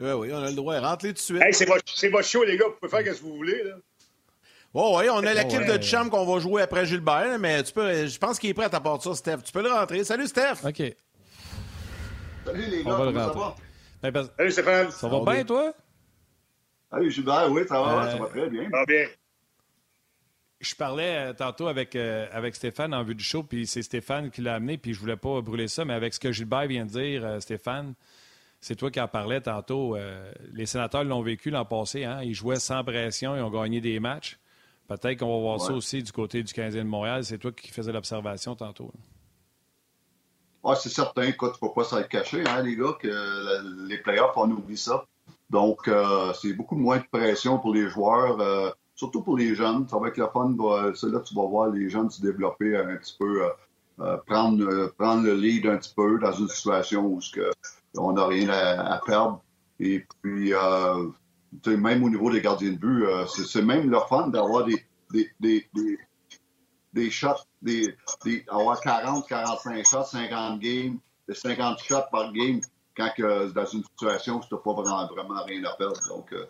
oui, on a le droit. Rentrez tout de suite. Hey, c'est votre, show, les gars. Vous pouvez faire ce que vous voulez. Là. Oh, oui, on a l'équipe de chambre qu'on va jouer après Gilbert, mais tu peux, je pense qu'il est prêt à t'apporter ça, Steph. Tu peux le rentrer. Salut, Steph. OK. Salut, les gars. On va le rentrer. Ben, Salut, Stéphane. Ça va bien, toi? Salut, Gilbert, oui, ça va, ça va très bien. Ça va bien. Je parlais euh, tantôt avec, euh, avec Stéphane en vue du show, puis c'est Stéphane qui l'a amené, puis je voulais pas brûler ça, mais avec ce que Gilbert vient de dire, euh, Stéphane, c'est toi qui en parlais tantôt. les sénateurs l'ont vécu l'an passé. Hein? Ils jouaient sans pression, ils ont gagné des matchs. Peut-être qu'on va voir ça aussi du côté du Canadien de Montréal. C'est toi qui faisais l'observation tantôt. Ouais, c'est certain. Écoute, tu ne peux pas s'être caché, hein, les gars, que la- les playoffs, on oublie ça. Donc, euh, c'est beaucoup moins de pression pour les joueurs, euh, surtout pour les jeunes. Ça va être le fun. va- C'est là que tu vas voir les jeunes se développer un petit peu, euh, euh, prendre, euh, prendre le lead un petit peu dans une situation où on n'a rien à, perdre. Et puis, euh, même au niveau des gardiens de but, c'est c'est même le fun d'avoir des, des, des, des, des shots, des, des, avoir 40, 45 shots, 50 games, 50 shots par game, quand que, dans une situation où tu n'as pas vraiment, vraiment rien à perdre. Donc, euh,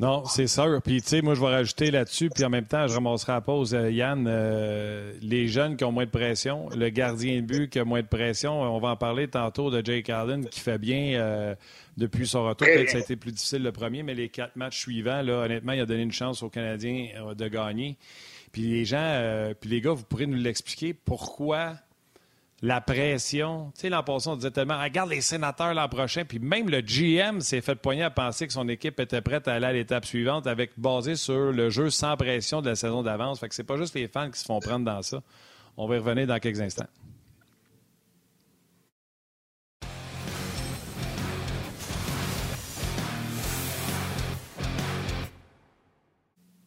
Non, c'est ça. Puis, tu sais, moi, je vais rajouter là-dessus, puis en même temps, je ramasserai à la pause, euh, Yann, euh, les jeunes qui ont moins de pression, le gardien de but qui a moins de pression. On va en parler tantôt de Jake Allen qui fait bien euh, depuis son retour. Peut-être que ça a été plus difficile le premier, mais les quatre matchs suivants, là, honnêtement, il a donné une chance aux Canadiens euh, de gagner. Puis les gens, euh, puis les gars, vous pourrez nous l'expliquer pourquoi la pression. Tu sais, l'an passé, on disait tellement, regarde les sénateurs l'an prochain, puis même le GM s'est fait poigner à penser que son équipe était prête à aller à l'étape suivante avec basé sur le jeu sans pression de la saison d'avance. Fait que c'est pas juste les fans qui se font prendre dans ça. On va y revenir dans quelques instants.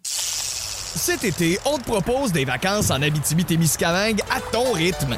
Cet été, on te propose des vacances en Abitibi-Témiscamingue à ton rythme.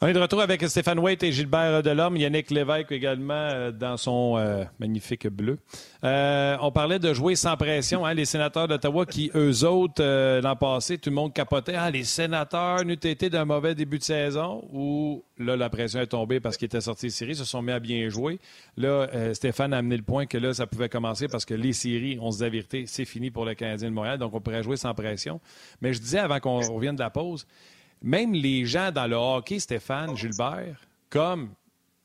On est de retour avec Stéphane Waite et Gilbert Delorme, Yannick Lévesque également euh, dans son euh, magnifique bleu. Euh, on parlait de jouer sans pression, hein, les sénateurs d'Ottawa qui, eux autres, l'an passé, tout le monde capotait. Ah, les sénateurs n'eût été d'un mauvais début de saison ou là, la pression est tombée parce qu'ils étaient sortis de série, se sont mis à bien jouer. Là, Stéphane a amené le point que là, ça pouvait commencer parce que les séries, on se dit c'est fini pour le Canadien de Montréal, donc on pourrait jouer sans pression. Mais je disais avant qu'on revienne de la pause, même les gens dans le hockey, Stéphane, Gilbert, comme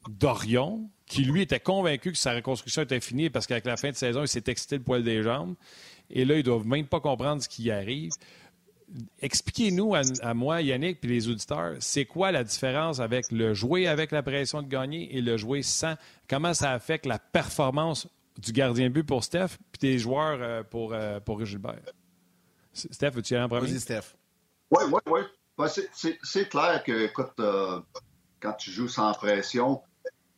Dorion, qui lui était convaincu que sa reconstruction était finie parce qu'avec la fin de saison, il s'est excité le poil des jambes. Et là, ils doivent même pas comprendre ce qui y arrive. Expliquez-nous à, à moi, Yannick, puis les auditeurs, c'est quoi la différence avec le jouer avec la pression de gagner et le jouer sans? Comment ça affecte la performance du gardien de but pour Steph puis des joueurs euh, pour, euh, pour Gilbert? Steph, veux-tu y aller en premier? Vas-y, Steph. Oui, oui, oui. C'est- clair que, écoute, euh, quand tu joues sans pression,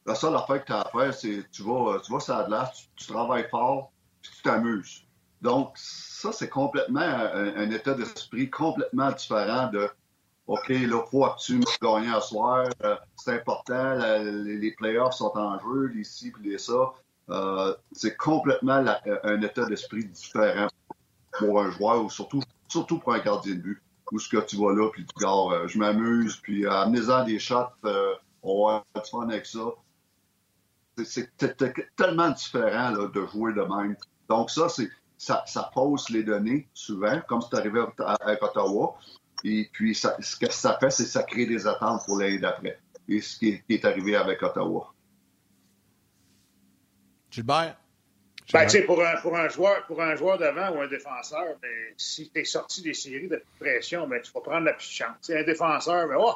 la seule affaire que tu as à faire, c'est tu vas, tu vas sur la glace, tu, travailles fort, puis tu t'amuses. Donc, ça, c'est complètement un, état d'esprit complètement différent de OK, là, il faut me gagnes à soir, euh, c'est important, les, playoffs sont en jeu, les ci les ça. Euh, c'est complètement un état d'esprit différent pour un joueur ou surtout, surtout pour un gardien de but où ce que tu vas là, puis tu gars, euh, je m'amuse, puis euh, amenez-en des shots, euh, on va du fun avec ça. C'est- tellement différent de jouer de même. Donc ça, ça, pose les données souvent, comme c'est arrivé avec Ottawa. Et puis, ce que ça fait, c'est que ça crée des attentes pour l'année d'après. Et ce qui est, qui est arrivé avec Ottawa. Gilbert? Ben, tu sais, pour un, pour, un joueur, pour un joueur d'avant ou un défenseur, ben, si tu es sorti des séries de pression, ben, tu vas prendre la petite chance. Un défenseur, ben, oh,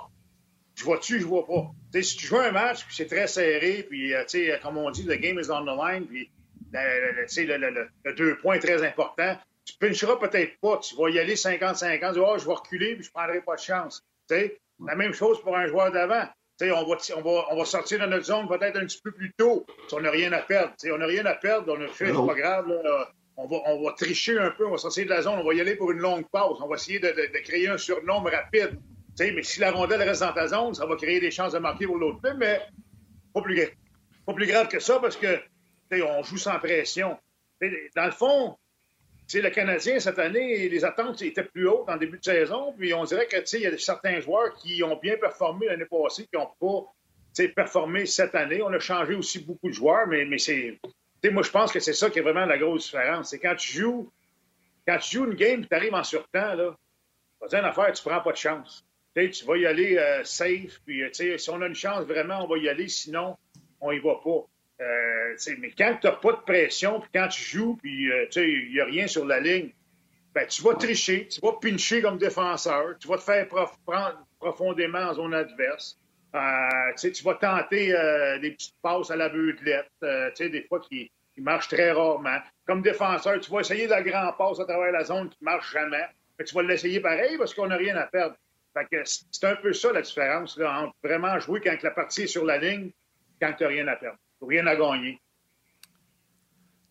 je vois-tu, je vois pas. Si tu joues un match, puis c'est très serré, puis, euh, tu sais, comme on dit, the game is on the line, puis, le, le- le- tu sais, le, le- le- le deux points est très important. Tu pincheras peut-être pas. Tu vas y aller 50-50, tu dis, oh, je vais reculer, puis je prendrai pas de chance. Tu sais, la même chose pour un joueur d'avant. On va, on, va, on va sortir de notre zone peut-être un petit peu plus tôt. Si on n'a rien à perdre. On n'a rien à perdre, on a fait, c'est pas grave. là. On, va, on va tricher un peu, on va sortir de la zone, on va y aller pour une longue pause. On va essayer de, de- de créer un surnombre rapide. Mais si la rondelle reste dans ta zone, ça va créer des chances de marquer pour l'autre mais pas plus, pas plus grave que ça parce que on joue sans pression. Dans le fond, le Canadien, cette année, les attentes étaient plus hautes en début de saison. Puis on dirait que, il y a certains joueurs qui ont bien performé l'année passée, qui n'ont pas, performé cette année. On a changé aussi beaucoup de joueurs, mais, mais c'est... Moi, je pense que c'est ça qui est vraiment la grosse différence. C'est quand tu joues quand tu joues une game tu arrives en surtemps, là, vas dire une affaire, tu prends pas de chance. tu vas y aller euh, safe, puis si on a une chance, vraiment, on va y aller, sinon, on y va pas. Euh, mais quand tu n'as pas de pression, puis quand tu joues, puis il n'y a rien sur la ligne, ben, tu vas tricher, tu vas pincher comme défenseur, tu vas te faire prendre profondément en zone adverse. Euh, tu vas tenter euh, des petites passes à la beutelette, euh, des fois qui, qui, marchent très rarement. Comme défenseur, tu vas essayer de la grande passe à travers la zone qui ne marche jamais. Mais tu vas l'essayer pareil parce qu'on n'a rien à perdre. c'est un peu ça la différence là, entre vraiment jouer quand la partie est sur la ligne quand tu n'as rien à perdre. Rien à gagner.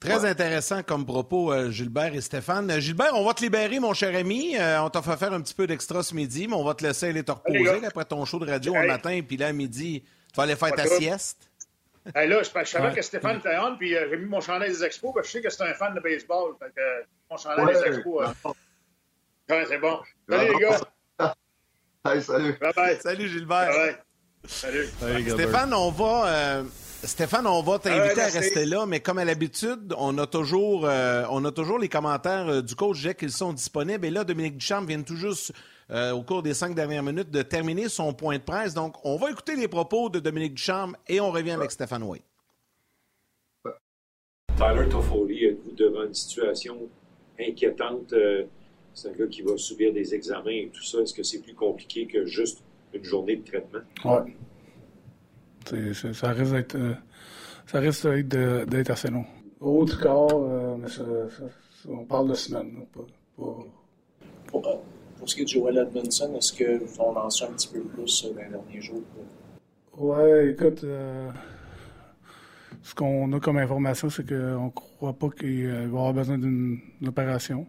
Très intéressant comme propos, euh, Gilbert et Stéphane. Euh, Gilbert, on va te libérer, mon cher ami. Euh, on t'a fait faire un petit peu d'extra ce midi, mais on va te laisser aller te reposer après ton show de radio le matin. Puis là, à midi, tu vas aller faire ta sieste. là, je, savais que Stéphane était on, puis j'ai mis mon chandail des Expos, parce que je sais que c'est un fan de baseball. Fait que, mon chandail des Expos. c'est bon. Salut, les gars. [LAUGHS] salut. Salut, Gilbert. Salut. Stéphane, on va. Stéphane, on va t'inviter à rester là, mais comme à l'habitude, on a toujours, euh, on a toujours les commentaires euh, du coach Jack qu'ils sont disponibles. Et là, Dominique Duchamp vient tout juste, euh, au cours des cinq dernières minutes, de terminer son point de presse. Donc, on va écouter les propos de Dominique Duchamp et on revient avec Stéphane White. Tyler Toffoli, êtes-vous devant une situation inquiétante? C'est un gars qui va subir des examens et tout ça. Est-ce que c'est plus compliqué que juste une journée de traitement? Oui ça risque d'être euh, ça risque d'être assez long. Au du corps, euh, on parle de semaines. Pour, pour, ce qui est de Joel Edmondson, est-ce que vous en lancé un petit peu plus dans les derniers jours? Ouais, écoute, euh, ce qu'on a comme information, c'est qu'on ne croit pas qu'il va avoir besoin d'une opération.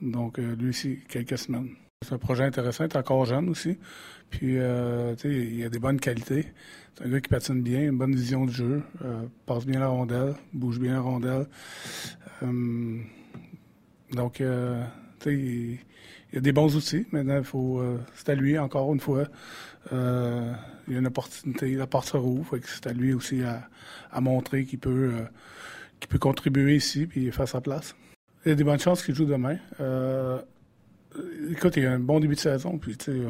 Donc, lui aussi, quelques semaines. C'est un projet intéressant, il est encore jeune aussi. Puis, euh, il a des bonnes qualités. C'est un gars qui patine bien, une bonne vision du jeu, euh, passe bien la rondelle, bouge bien la rondelle. Euh, donc, tu sais, il, a des bons outils. Maintenant, faut, c'est à lui, encore une fois. il y a une opportunité, la porte se rouvre. C'est à lui aussi à, montrer qu'il peut, peut contribuer ici puis faire sa place. Il y a des bonnes chances qu'il joue demain. Écoute, il a un bon début de saison, puis tu sais,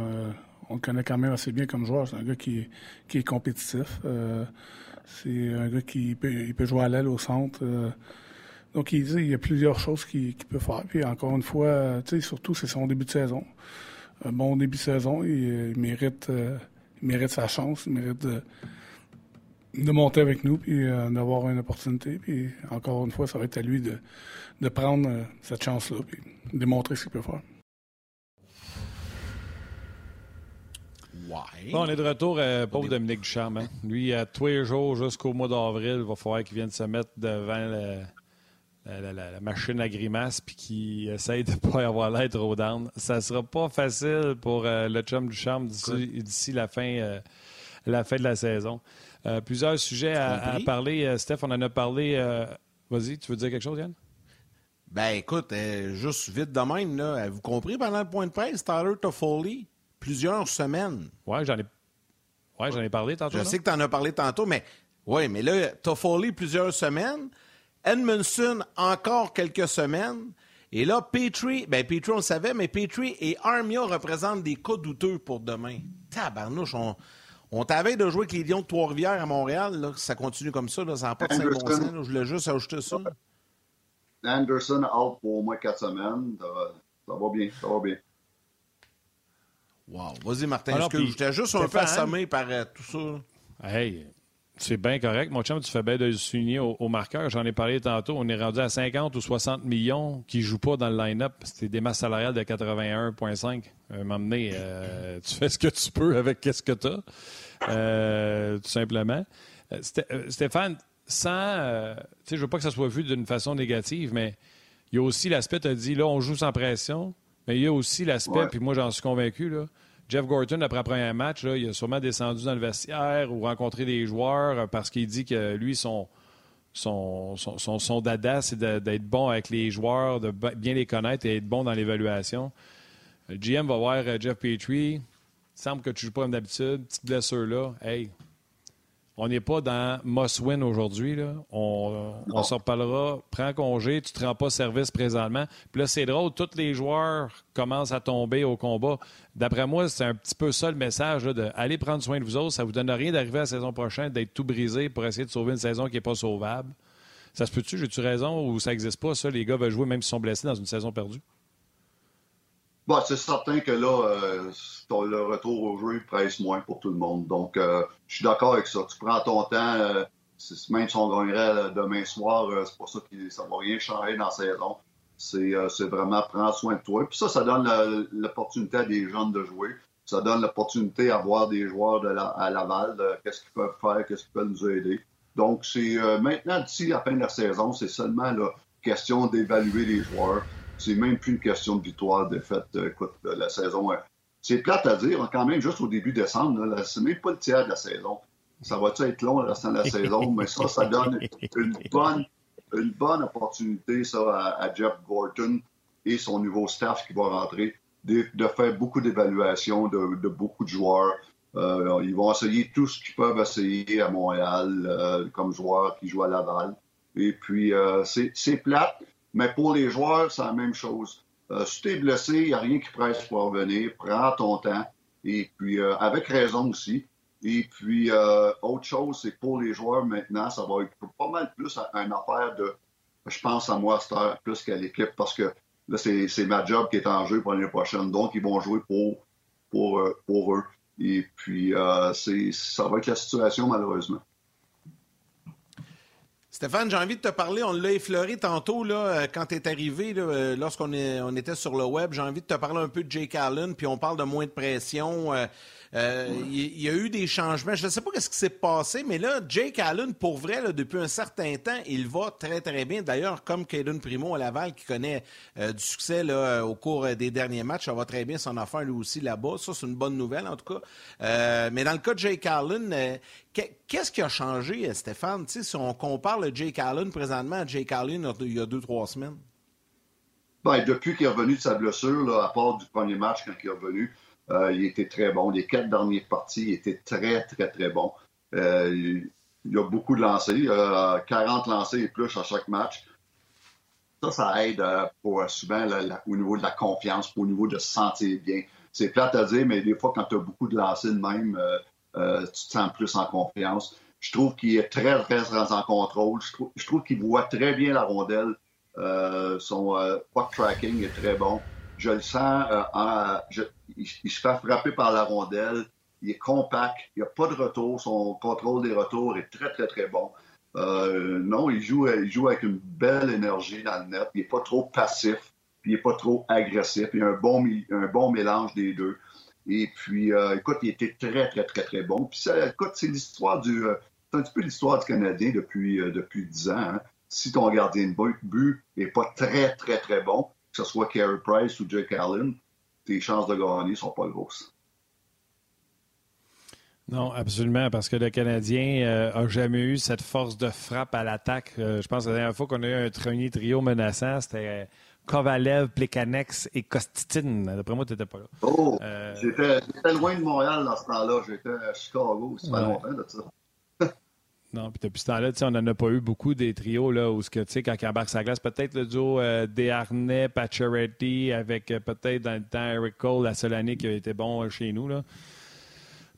on le connaît quand même assez bien comme joueur. C'est un gars qui, qui est compétitif. Euh, c'est un gars qui peut, il peut jouer à l'aile au centre. Euh. donc, il, il, y a plusieurs choses qu'il peut faire. Puis, encore une fois, surtout, c'est son début de saison. Un bon début de saison. Il, mérite, euh, il mérite sa chance. Il mérite de, de monter avec nous puis d'avoir une opportunité. Puis, encore une fois, ça va être à lui de, de prendre cette chance-là puis démontrer ce qu'il peut faire. On est de retour, euh, pauvre Dominique Ducharme. Hein. Lui, à tous les jours jusqu'au mois d'avril, il va falloir qu'il vienne se mettre devant la, machine à grimace puis qu'il essaye de ne pas avoir l'air trop down. Ça sera pas facile pour euh, le chum Ducharme d'ici la fin, euh, la fin de la saison. plusieurs sujets à, parler. Steph, on en a parlé. Vas-y, tu veux dire quelque chose, Yann? Ben écoute, juste vite de même, là, avez-vous compris pendant le point de presse, Tyler Toffoli, plusieurs semaines. Oui, j'en ai, ouais, j'en ai parlé tantôt. Je sais que tu en as parlé tantôt, mais oui, mais là, Toffoli, plusieurs semaines. Edmondson, encore quelques semaines. Et là, Petrie, ben Petrie, on le savait, mais Petrie et Armia représentent des cas douteux pour demain. Tabarnouche, on, on t'avait de jouer avec les Lions de Trois-Rivières à Montréal. Là, ça continue comme ça, là, ça n'a pas de 5 bons sens. Je voulais juste ajouter ça. Anderson out pour au moins quatre semaines. ça va bien, ça va bien. Wow. Vas-y, Martin. Alors, que j'étais juste un peu assommé par euh, tout ça. Hey, c'est bien correct. Mon chum, tu fais bien de le souligner au, marqueur. J'en ai parlé tantôt. On est rendu à 50 ou 60 millions qui ne jouent pas dans le line-up. C'était des masses salariales de 81,5. Euh, M'emmener, euh, tu fais ce que tu peux avec ce que tu as, euh, tout simplement. Stéphane, sans. tu sais, je veux pas que ça soit vu d'une façon négative, mais il y a aussi l'aspect, tu as dit, là, on joue sans pression. Mais il y a aussi l'aspect, puis moi j'en suis convaincu, là, Jeff Gorton, après le premier match, il a sûrement descendu dans le vestiaire ou rencontré des joueurs euh, parce qu'il dit que lui, son, son, son, son, dada, c'est d'être bon avec les joueurs, de bien les connaître et être bon dans l'évaluation. Le GM va voir euh, Jeff Petrie. Il semble que tu joues pas comme d'habitude. Petite blessure là. Hey, On n'est pas dans must win aujourd'hui. On, on s'en reparlera. Prends congé, tu ne te rends pas service présentement. Puis là, c'est drôle, tous les joueurs commencent à tomber au combat. D'après moi, c'est un petit peu ça le message de aller prendre soin de vous autres. Ça ne vous donne rien d'arriver à la saison prochaine, d'être tout brisé pour essayer de sauver une saison qui n'est pas sauvable. Ça se peut-tu, j'ai-tu raison, ou ça n'existe pas, ça? Les gars veulent jouer même s'ils sont blessés dans une saison perdue? Bon, c'est certain que là, euh, le retour au jeu presse moins pour tout le monde. Donc, euh, je suis d'accord avec ça. Tu prends ton temps, euh, même si on gagnerait demain soir, c'est pour ça que ça ne va rien changer dans la saison. C'est vraiment prendre soin de toi. Puis ça, ça donne l'opportunité à des jeunes de jouer. Ça donne l'opportunité à voir des joueurs de à Laval, qu'est-ce qu'ils peuvent faire, qu'est-ce qu'ils peuvent nous aider. Donc, c'est maintenant, d'ici la fin de la saison, c'est seulement la question d'évaluer les joueurs c'est même plus une question de victoire, de fait. Euh, écoute, la saison, c'est plate à dire, quand même, juste au début décembre, c'est même pas le tiers de la saison. Ça va être long le restant de la saison, mais ça, ça donne une bonne, une bonne opportunité, ça, à, Jeff Gorton et son nouveau staff qui va rentrer, de, faire beaucoup d'évaluations de, beaucoup de joueurs. Euh, ils vont essayer tout ce qu'ils peuvent essayer à Montréal euh, comme joueurs qui jouent à Laval. Et puis, c'est plate, mais pour les joueurs, c'est la même chose. Euh, si tu es blessé, il n'y a rien qui presse pour revenir. Prends ton temps. Et puis, euh, avec raison aussi. Et puis, euh, autre chose, c'est pour les joueurs maintenant, ça va être pas mal plus une affaire de, je pense à moi, plus qu'à l'équipe, parce que là, c'est ma job qui est en jeu pour l'année prochaine. Donc, ils vont jouer pour, pour, pour eux. Et puis, ça va être la situation, malheureusement. Stéphane, j'ai envie de te parler. On l'a effleuré tantôt là, euh, quand tu es arrivé, euh, lorsqu'on on était sur le web. J'ai envie de te parler un peu de Jake Allen, puis on parle de moins de pression. Euh, euh, il y, a eu des changements. Je ne sais pas ce qui s'est passé, mais là, Jake Allen, pour vrai, depuis un certain temps, il va très, très bien. D'ailleurs, comme Caden Primo à Laval, qui connaît euh, du succès au cours des derniers matchs, ça va très bien son affaire lui aussi là-bas. Ça, c'est une bonne nouvelle, en tout cas. Euh, mais dans le cas de Jake Allen, qu'est-ce qui a changé, Stéphane? si on compare le Jake Allen présentement à Jake Allen il y a deux, trois semaines? Ben, depuis qu'il est revenu de sa blessure, à part du premier match quand il est revenu, euh, il était très bon. Les quatre dernières parties, il était très, très, très bon. Euh, il, a beaucoup de lancers, 40 lancers et plus à chaque match. Ça, ça aide euh, pour souvent au niveau de la confiance, au niveau de se sentir bien. C'est plate à dire, mais des fois, quand tu as beaucoup de lancers de même, tu te sens plus en confiance. Je trouve qu'il est très, très, très en contrôle. Je trouve, qu'il voit très bien la rondelle. son puck tracking est très bon. Je le sens en, il, se fait frapper par la rondelle. Il est compact. Il n'y a pas de retour. Son contrôle des retours est très, très, très bon. Euh, non, il joue, il joue avec une belle énergie dans le net. Il n'est pas trop passif. Puis il n'est pas trop agressif. Il y a un bon, mélange des deux. Et puis, euh, écoute, il était très, très, très, très bon. Puis, ça, écoute, c'est l'histoire du. Euh, c'est un petit peu l'histoire du Canadien depuis, depuis 10 ans. Hein. Si ton gardien de but n'est pas très, très, très bon, que ce soit Carey Price ou Jake Allen, tes chances de gagner sont pas grosses. Non, absolument, parce que le Canadien n'a euh, jamais eu cette force de frappe à l'attaque. Euh, je pense que la dernière fois qu'on a eu un premier trio menaçant, c'était euh, Kovalev, Plekanex et Kostitine. D'après moi, tu n'étais pas là. Oh, j'étais loin de Montréal dans ce temps-là. J'étais à Chicago. C'est pas longtemps de ça. Non, puis depuis ce temps-là, on n'en a pas eu beaucoup des trios là, où, sais, quand il embarque sa glace, peut-être le duo euh, Desharnais, avec euh, peut-être dans le temps Eric Cole, la seule année qui a été bon euh, chez nous. Là.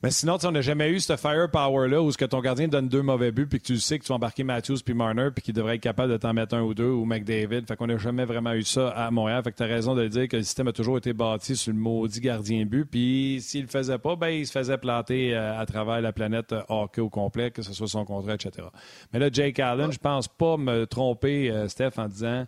Mais sinon, on n'a jamais eu ce firepower-là où ce que ton gardien donne deux mauvais buts puis que tu sais que tu vas embarquer Matthews puis Marner puis qu'il devrait être capable de t'en mettre un ou deux ou McDavid. Fait qu'on n'a jamais vraiment eu ça à Montréal. Fait que tu as raison de dire que le système a toujours été bâti sur le maudit gardien but. Puis s'il le faisait pas, ben il se faisait planter euh, à travers la planète euh, hockey au complet, que ce soit son contrat, etc. Mais là, Jake Allen, je pense pas me tromper, euh, Steph, en disant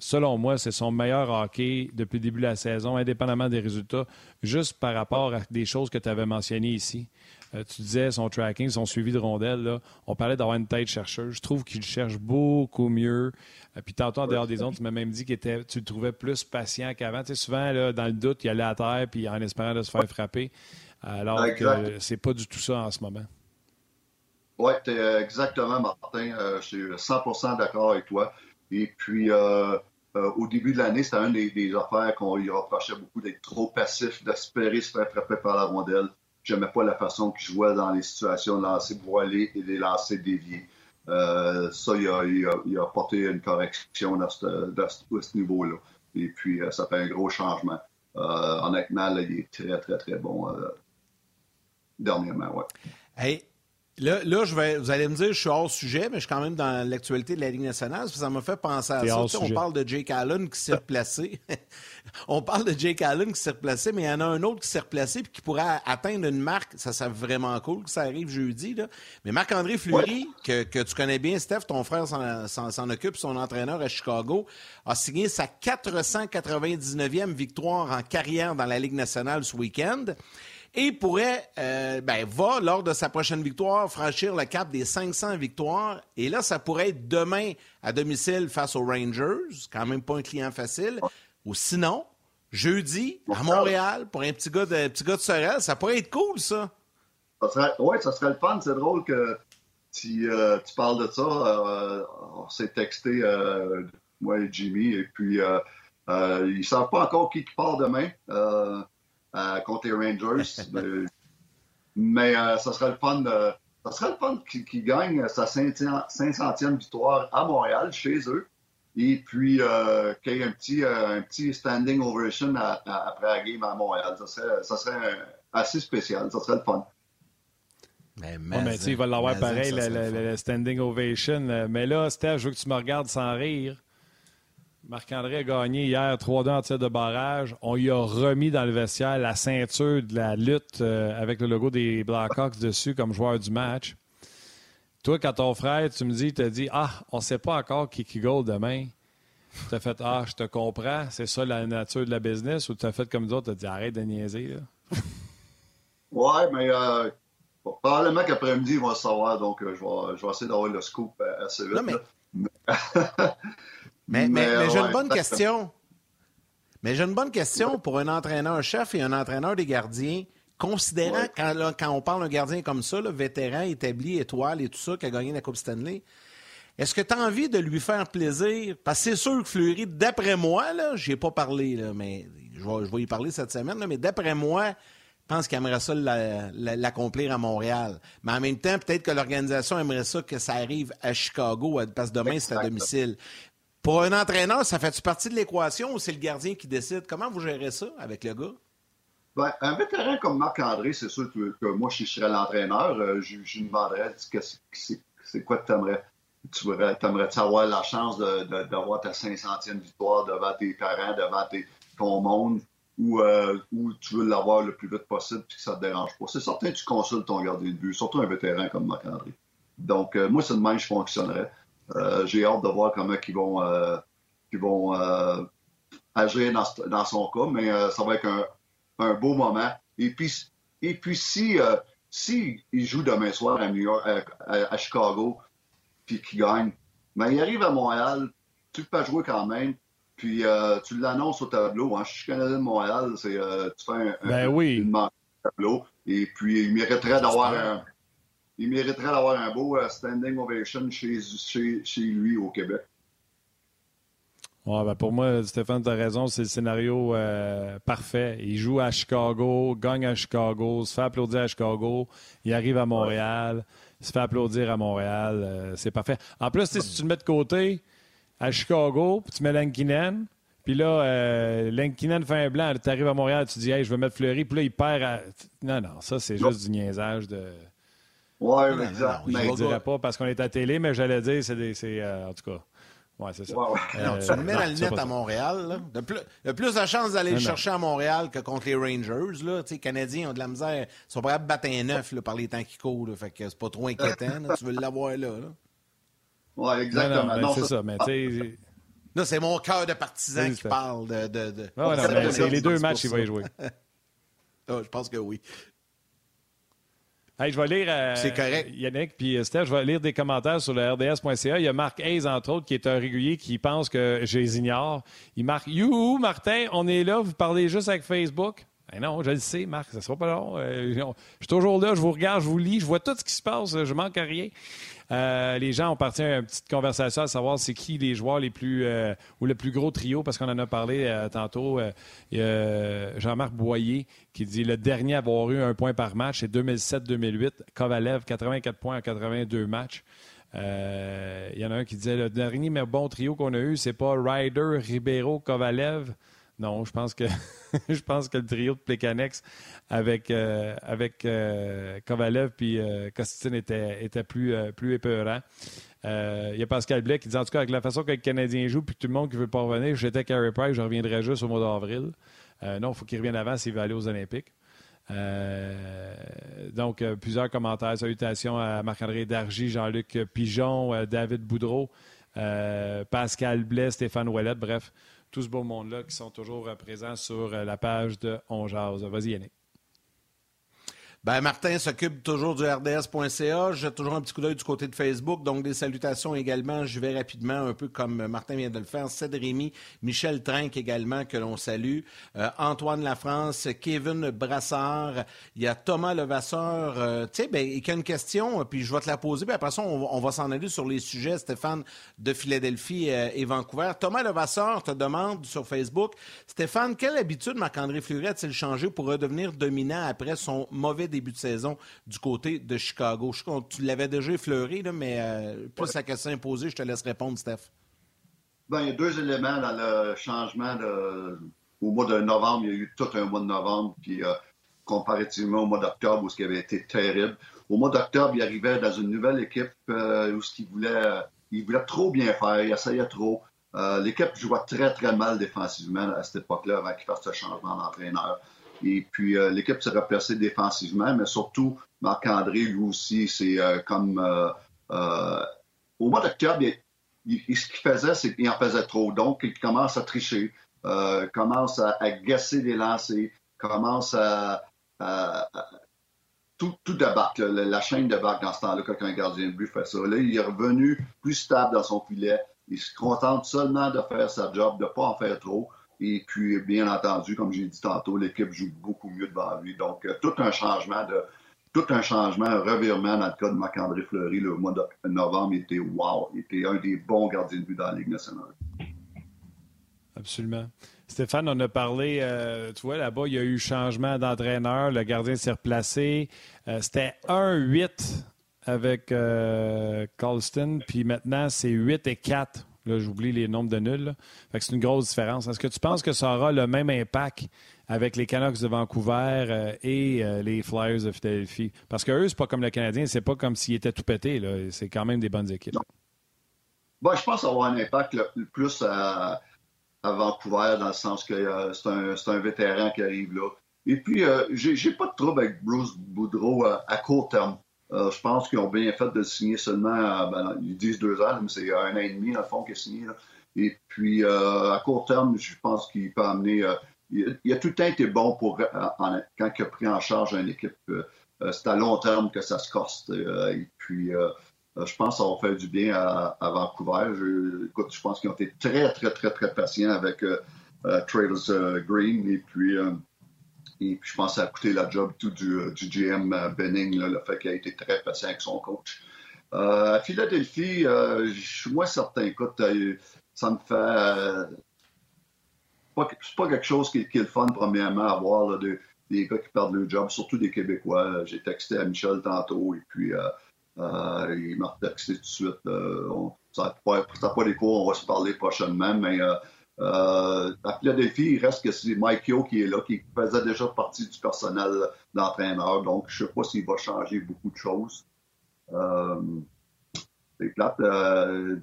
selon moi, c'est son meilleur hockey depuis le début de la saison, indépendamment des résultats, juste par rapport à des choses que tu avais mentionnées ici. Euh, tu disais son tracking, son suivi de rondelles. On parlait d'avoir une tête chercheuse. Je trouve qu'il cherche beaucoup mieux. Euh, puis tantôt, en dehors des ondes, tu m'as même dit que tu le trouvais plus patient qu'avant. Tu sais, souvent, là, dans le doute, il allait à terre puis en espérant de se faire frapper. Alors que c'est pas du tout ça en ce moment. Oui, exactement, Martin. Euh, je suis 100% d'accord avec toi. Et puis, euh, au début de l'année, c'était une des, affaires qu'on lui reprochait beaucoup d'être trop passif, d'espérer se faire frapper par la rondelle. j'aimais pas la façon qu'il jouait dans les situations de lancer voilé et des lancers déviés. Euh, ça, il a, il, a, il a, apporté une correction à ce, ce niveau-là. Et puis, euh, ça fait un gros changement. Euh, honnêtement, là, il est très, très, très bon euh, dernièrement. Ouais. Là, là je vais, vous allez me dire, je suis hors sujet, mais je suis quand même dans l'actualité de la Ligue nationale. Ça m'a fait penser à ça. On parle de Jake Allen qui s'est replacé. [LAUGHS] on parle de Jake Allen qui s'est replacé, mais il y en a un autre qui s'est replacé et qui pourrait atteindre une marque. Ça, c'est vraiment cool que ça arrive jeudi. Là. Mais Marc-André Fleury, que, que, tu connais bien, Steph, ton frère s'en occupe, son entraîneur à Chicago, a signé sa 499e victoire en carrière dans la Ligue nationale ce week-end et pourrait, euh, ben, va, lors de sa prochaine victoire, franchir le cap des 500 victoires. Et là, ça pourrait être demain à domicile face aux Rangers, quand même pas un client facile. Ou sinon, jeudi, à Montréal, pour un petit gars de, petit gars de Sorel, ça pourrait être cool, ça. oui, ça serait le fun. C'est drôle que tu, euh, tu parles de ça. Euh, on s'est texté, moi et Jimmy, et puis ils ne savent pas encore qui part demain. Euh, contre les Rangers. mais euh, ça serait le fun de, ça serait le fun qu'ils gagnent sa 500e victoire à Montréal, chez eux. Et puis euh, qu'il y ait un petit, un petit standing ovation après la game à Montréal. Ça serait, ça serait assez spécial. Ça serait le fun. Mais, mais, il va l'avoir pareil, le, standing ovation. Mais là, Steph, je veux que tu me regardes sans rire. Marc-André a gagné hier 3-2 en tir de barrage. On lui a remis dans le vestiaire la ceinture de la lutte euh, avec le logo des Blackhawks dessus comme joueur du match. Toi, quand ton frère, tu me dis, tu as dit Ah, on ne sait pas encore qui qui goal demain. Tu as fait Ah, je te comprends, c'est ça la nature de la business ou tu as fait comme d'autres, tu as dit Arrête de niaiser. Là. [LAUGHS] ouais, mais euh, probablement qu'après-midi, ils vont le savoir, donc euh, je, vais, je, vais, essayer d'avoir le scoop assez vite. Non, mais... Mais, mais, j'ai une bonne question. Mais j'ai une bonne question pour un entraîneur-chef et un entraîneur des gardiens. Considérant, quand, quand, on parle d'un gardien comme ça, le vétéran, établi, étoile et tout ça, qui a gagné la Coupe Stanley, est-ce que tu as envie de lui faire plaisir? Parce que c'est sûr que Fleury, d'après moi, là, j'ai pas parlé, là, mais je vais, je vais y parler cette semaine, là, mais d'après moi, je pense qu'il aimerait ça l'accomplir à Montréal. Mais en même temps, peut-être que l'organisation aimerait ça que ça arrive à Chicago, parce que demain, c'est à domicile. Pour un entraîneur, ça fait-tu partie de l'équation ou c'est le gardien qui décide? Comment vous gérez ça avec le gars? Ben, un vétéran comme Marc-André, c'est sûr que, moi, je serais l'entraîneur, euh, je, lui demanderais c'est quoi que tu aimerais. Tu aimerais avoir la chance d'avoir ta 500e victoire devant tes parents, devant ton monde, euh, ou, tu veux l'avoir le plus vite possible et que ça ne te dérange pas? C'est certain que tu consultes ton gardien de but, surtout un vétéran comme Marc-André. Donc, euh, moi, c'est de même que je fonctionnerais. Euh, j'ai hâte de voir comment ils vont, euh, vont euh, agir dans, son cas, mais ça va être un, beau moment. Et puis, et puis si, si il joue demain soir à New York, à, Chicago, puis qu'il gagne, ben, il arrive à Montréal, tu peux jouer quand même, puis tu l'annonces au tableau. Hein. Je suis Canadien de Montréal, c'est tu fais un, ben oui. tableau, et puis il mériterait d'avoir un il mériterait d'avoir un beau euh, standing ovation chez, chez, lui au Québec. Ouais, ben pour moi, Stéphane, tu as raison, c'est le scénario euh, parfait. Il joue à Chicago, gagne à Chicago, se fait applaudir à Chicago, il arrive à Montréal, se fait applaudir à Montréal, euh, c'est parfait. En plus, si tu le mets de côté à Chicago, puis tu mets Lankinen, puis là, euh, Lankinen fait un blanc, tu arrives à Montréal, tu dis, hey, je veux mettre Fleury, puis là, il perd à... Non, non, ça, c'est juste du niaisage de. Oui, exact. je ne dirais pas parce qu'on est à télé, mais j'allais dire, c'est, c'est euh, en tout cas. Oui, c'est ça. Euh, tu le mets dans le net à Montréal. Là. De plus, de plus de chances d'aller le chercher à Montréal que contre les Rangers. Là. les Canadiens ont de la misère. Ils sont prêts à battre un neuf par les temps qui courent. Fait que c'est pas trop inquiétant. tu veux l'avoir là. là. Oui, exactement. Non, c'est ça. Mais Là, c'est mon cœur de partisan qui parle de. de, de... non, c'est les deux matchs qu'il va y jouer. [LAUGHS] Ah, je pense que oui je vais lire. Euh, c'est correct. Yannick puis euh, Steph, je vais lire des commentaires sur le RDS.ca. Il y a Marc Hayes, entre autres, qui est un régulier qui pense que je les ignore. Il marque You, Martin, on est là, vous parlez juste avec Facebook. Ben non, je le sais, Marc, ça sera pas long. Euh, je suis toujours là, je vous regarde, je vous lis, je vois tout ce qui se passe, je manque à rien. Euh, les gens ont parti à une petite conversation à savoir c'est qui les joueurs les plus euh, ou le plus gros trio, parce qu'on en a parlé tantôt. Jean-Marc Boyer qui dit le dernier à avoir eu un point par match, c'est 2007-2008. Kovalev, 84 points en 82 matchs. Il y en a un qui disait le dernier mais bon trio qu'on a eu, c'est pas Ryder, Ribeiro, Kovalev. Non, je pense que [LAUGHS] je pense que le trio de Plekanex avec, euh, avec euh, Kovalev puis euh, était, était plus, euh, plus épeurant. Il y a Pascal Blais qui dit en tout cas, avec la façon que le Canadien joue puis tout le monde qui veut pas revenir, j'étais Carey Price, je reviendrai juste au mois d'avril. non, il faut qu'il revienne avant s'il veut aller aux Olympiques. donc, plusieurs commentaires. Salutations à Marc-André Dargy, Jean-Luc Pigeon, David Boudreau, Pascal Blais, Stéphane Ouellet, bref tout ce beau monde-là qui sont toujours présents sur euh, la page de On Vas-y, Yannick. Ben, Martin s'occupe toujours du RDS.ca. J'ai toujours un petit coup d'œil du côté de Facebook. Donc, des salutations également. Je vais rapidement, un peu comme Martin vient de le faire. Céd Rémy, Michel Trinque également, que l'on salue. Euh, Antoine Lafrance, Kevin Brassard. Il y a Thomas Levasseur. Euh, tu sais, ben, il y a une question, puis je vais te la poser. Puis après ça, on, va s'en aller sur les sujets, Stéphane, de Philadelphie euh, et Vancouver. Thomas Levasseur te demande sur Facebook, Stéphane, quelle habitude Marc-André Fleury a-t-il changé pour redevenir dominant après son mauvais début de saison du côté de Chicago. Je, tu l'avais déjà effleuré, mais euh, plus la question imposée, je te laisse répondre, Steph. Ben, il y a deux éléments dans le changement. Au mois de novembre, il y a eu tout un mois de novembre, puis euh, comparativement au mois d'octobre, où ce qui avait été terrible. Au mois d'octobre, il arrivait dans une nouvelle équipe euh, où ce qu'il voulait, il voulait trop bien faire, il essayait trop. L'équipe jouait très, très mal défensivement à cette époque-là avant qu'il fasse ce changement d'entraîneur. Et puis, euh, l'équipe s'est replacée défensivement, mais surtout, Marc-André, lui aussi, c'est euh, comme... Euh, au mois d'octobre, ce qu'il faisait, c'est qu'il en faisait trop. Donc, il commence à tricher, commence à, gasser des lancers, commence à... tout, tout débarque, la, chaîne débarque dans ce temps-là quand un gardien de but fait ça. Là, il est revenu plus stable dans son filet. Il se contente seulement de faire sa job, de ne pas en faire trop. Et puis, bien entendu, comme j'ai dit tantôt, l'équipe joue beaucoup mieux devant lui. Donc, euh, tout un changement de tout un changement, un revirement dans le cas de Marc-André Fleury le mois de novembre. Il était wow. Il était un des bons gardiens de but dans la Ligue nationale. Absolument. Stéphane, on a parlé, euh, tu vois, là-bas, il y a eu changement d'entraîneur. Le gardien s'est replacé. Euh, c'était 1-8 avec Colston, puis maintenant, c'est 8 et 4 Là, j'oublie les nombres de nuls. c'est une grosse différence. Est-ce que tu penses que ça aura le même impact avec les Canucks de Vancouver euh, et euh, les Flyers de Philadelphie? Parce qu'eux, c'est pas comme le Canadien, c'est pas comme s'ils étaient tout pétés. C'est quand même des bonnes équipes. Bon, je pense que ça un impact le, plus à, Vancouver, dans le sens que euh, c'est un, vétéran qui arrive là. Et puis, j'ai pas de trouble avec Bruce Boudreau à court terme. Euh, je pense qu'ils ont bien fait de signer seulement, ben, ils disent deux ans, mais c'est un an et demi, dans le fond, qu'il a signé. Et puis, euh, à court terme, je pense qu'il peut amener. Euh, il, a tout le temps été bon pour quand il a pris en charge une équipe. c'est à long terme que ça se coste. et puis, je pense que ça va faire du bien à, Vancouver. Je, écoute, je pense qu'ils ont été très, très, très, très patients avec Trailers Green. Et puis, et puis, je pense que ça a coûté la job tout du, euh, GM euh, Benning, le fait qu'il a été très patient avec son coach. Euh, à Philadelphie, je suis moins certain. Écoute, ça me fait. c'est pas quelque chose qui, est le fun, premièrement, à voir des gars qui perdent leur job, surtout des Québécois. J'ai texté à Michel tantôt et puis il m'a texté tout de suite. n'a pas, pas des cours, on va se parler prochainement, mais euh, à Philadelphie, il reste que c'est Mike Yo qui est là, qui faisait déjà partie du personnel d'entraîneur. Donc, je ne sais pas s'il va changer beaucoup de choses. Euh, c'est plate. Euh,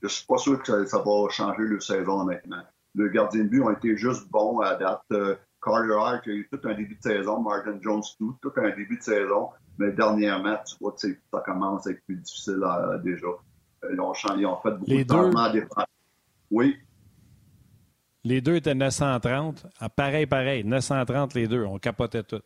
je ne suis pas sûr que ça, va changer le saison, honnêtement. Le gardien de but ont été juste bons à date. Euh, Carter Hart a eu tout un début de saison, Martin Jones tout, tout un début de saison. Mais dernièrement, tu vois, ça commence à être plus difficile déjà. Ils ont, ils ont, fait beaucoup de changements oui. Les deux étaient 930. Ah, pareil, pareil. 930 les deux. On capotait tout.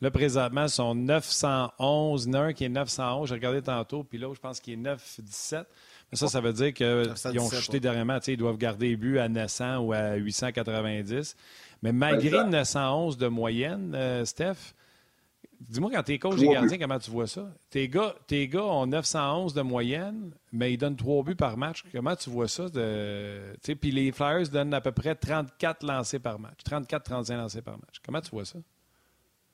Là, présentement, ils sont 911. Il y en a un qui est 911. J'ai regardé tantôt. Puis l'autre, je pense qu'il est 917. Ça, ça veut dire qu'ils ont 917, chuté ouais. dernièrement. Ils doivent garder les buts à 900 ou à 890. Mais malgré Exact. 911 de moyenne, euh, Steph, dis-moi quand t'es coach des gardiens, comment tu vois ça? Tes gars, tes gars ont 911 de moyenne, mais ils donnent trois buts par match. Comment tu vois ça? De... Puis les Flyers donnent à peu près 34 lancés par match. 34-35 lancés par match. Comment tu vois ça?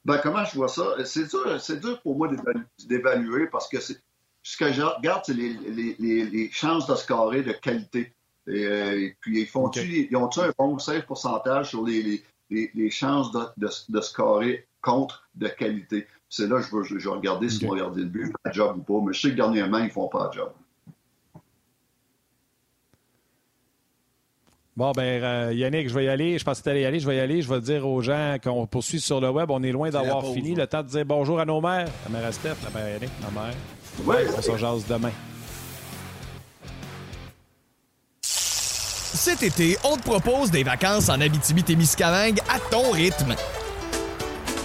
Ben, comment je vois ça? C'est dur, c'est dur pour moi d'évalu- d'évaluer parce que ce que je regarde, c'est les, les- les- les chances de scorer de qualité. Et, euh, et puis, ils font OK. ils ont-tu un bon save pourcentage sur les chances de, de, de scorer contre de qualité? C'est là que je veux, je, je vais regarder s'ils OK. vont regarder le but, pas de job ou pas. Mais je sais que dernièrement, ils font pas de job. Bon, ben, euh, Yannick, je vais y aller. Je pensais que tu allais y aller. Je vais y aller. Je vais dire aux gens qu'on poursuit sur le web. On est loin d'avoir fini. Le temps de dire bonjour à nos mères. La mère à Steph, la mère à Yannick, ma mère. Oui, On se jase demain. Cet été, on te propose des vacances en Abitibi-Témiscamingue à ton rythme.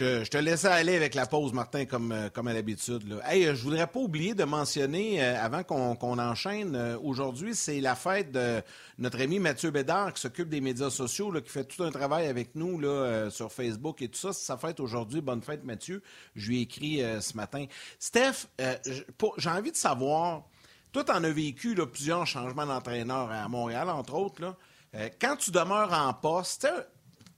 Je te, laissais aller avec la pause, Martin, comme, euh, à l'habitude. Hey, euh, je voudrais pas oublier de mentionner, euh, avant qu'on enchaîne, aujourd'hui, c'est la fête de notre ami Mathieu Bédard qui s'occupe des médias sociaux, qui fait tout un travail avec nous sur Facebook et tout ça. C'est sa fête aujourd'hui. Bonne fête, Mathieu. Je lui ai écrit ce matin. Steph, j'ai envie de savoir, toi, tu en as vécu plusieurs changements d'entraîneur à Montréal, entre autres. Quand tu demeures en poste,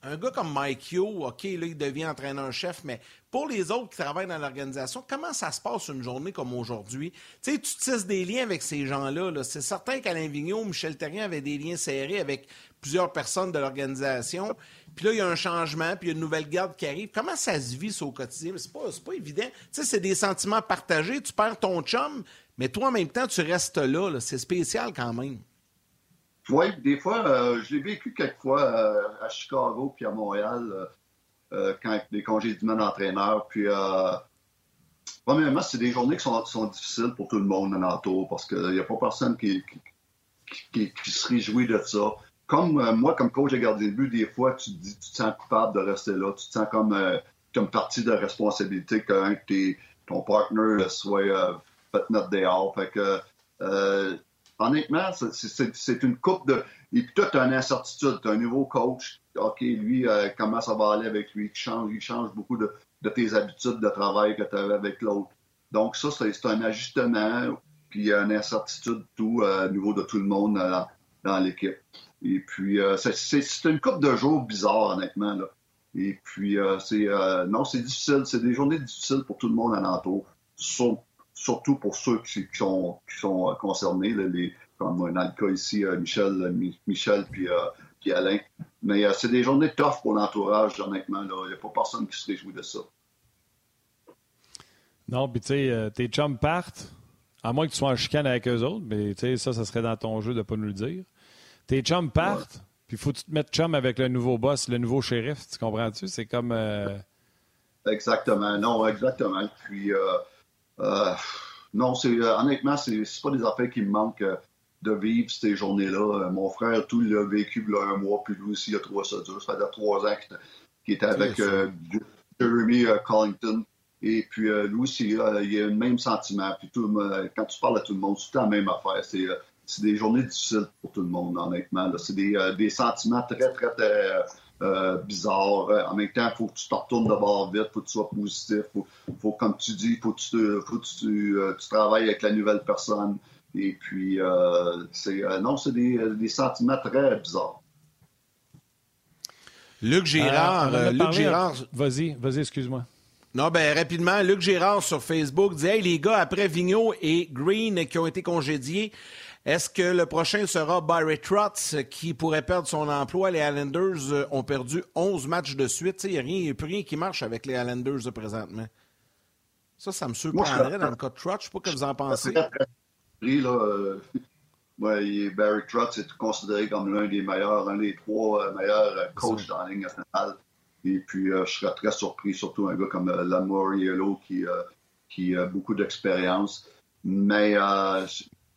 un gars comme Mike Yo, OK, là, il devient entraîneur-chef, mais pour les autres qui travaillent dans l'organisation, comment ça se passe une journée comme aujourd'hui? Tu sais, tu tisses des liens avec ces gens-là. là. C'est certain qu'Alain Vigneault, Michel Terrien avaient des liens serrés avec plusieurs personnes de l'organisation. Puis là, il y a un changement, puis il y a une nouvelle garde qui arrive. Comment ça se vit, ça, au quotidien? C'est pas, pas évident. Tu sais, c'est des sentiments partagés. Tu perds ton chum, mais toi, en même temps, tu restes là. C'est spécial quand même. Oui, des fois, euh, je l'ai vécu quelques fois euh, à Chicago puis à Montréal euh, euh, quand des congédiements d'entraîneurs. Puis, premièrement, c'est des journées qui sont, difficiles pour tout le monde alentour parce qu'il n'y a pas personne qui, qui, se réjouit de ça. Comme moi, comme coach de gardien de but, des fois, tu te dis, tu te sens coupable de rester là. Tu te sens comme, comme partie de responsabilité qu'un tes- ton partner soit fait notre dehors. Fait que, honnêtement, c'est- une coupe de. Et puis, as une incertitude. Tu as un nouveau coach. OK, lui, euh, comment ça va aller avec lui? Il change, change beaucoup de, tes habitudes de travail que tu avais avec l'autre. Donc, ça, c'est un ajustement. Puis, une incertitude tout euh, au niveau de tout le monde dans, l'équipe. Et puis, euh, c'est- une coupe de jours bizarre, honnêtement. Là. Et puis, euh, c'est euh, non, c'est difficile. C'est des journées difficiles pour tout le monde alentour. Sur- surtout pour ceux qui, qui sont, qui sont euh, concernés, les, comme dans le cas ici, euh, Michel, euh, Mi- Michel puis, puis Alain. Mais c'est des journées tough pour l'entourage, honnêtement. Il n'y a pas personne qui se réjouit de ça. Non, puis tu sais, tes chums partent, à moins que tu sois en chicane avec eux autres, mais tu sais, ça, ça serait dans ton jeu de ne pas nous le dire. Tes chums partent, puis faut que tu te mettre chum avec le nouveau boss, le nouveau shérif, tu comprends-tu? C'est comme... euh, Exactement. Non, exactement. Puis, euh, non, c'est euh, honnêtement, c'est pas des affaires qui me manquent euh, de vivre ces journées-là. Euh, mon frère, tout, il a vécu là, un mois, puis lui aussi, il a trouvé ça dur. Ça fait trois ans qu'il était- avec euh, Jeremy euh, Collington. Et puis, euh, lui aussi, euh, il a le même sentiment. Puis, tout, euh, quand tu parles à tout le monde, c'est tout la même affaire. C'est euh, des journées difficiles pour tout le monde, honnêtement. C'est des, euh, des sentiments très, très, très euh, bizarres. Euh, En même temps, il faut que tu te retournes de bord vite, il faut que tu sois positif. faut, faut, comme tu dis, il faut que tu, te- faut que tu, euh, tu travailles avec la nouvelle personne. Et puis, euh, c'est euh, non, c'est des, des sentiments très bizarres. Luc euh, Gérard, Vas-y, vas-y, excuse-moi. Non, ben rapidement, Luc Gérard sur Facebook dit Hey les gars, après Vigneault et Green qui ont été congédiés, est-ce que le prochain sera Barry Trotz qui pourrait perdre son emploi? Les Islanders euh, ont perdu 11 matchs de suite. Il n'y a, plus rien qui marche avec les Islanders de présentement. Ça, ça me surprendrait dans le cas de Trotz. Je sais pas ce que vous en pensez. Là, euh, [LAUGHS] Ouais, Barry Trotz est considéré comme l'un des meilleurs, un des trois euh, meilleurs euh, coachs dans la Ligue nationale. Et puis, euh, je serais très surpris, surtout un gars comme euh, Lamoriello qui, euh, qui a beaucoup d'expérience. Mais, euh,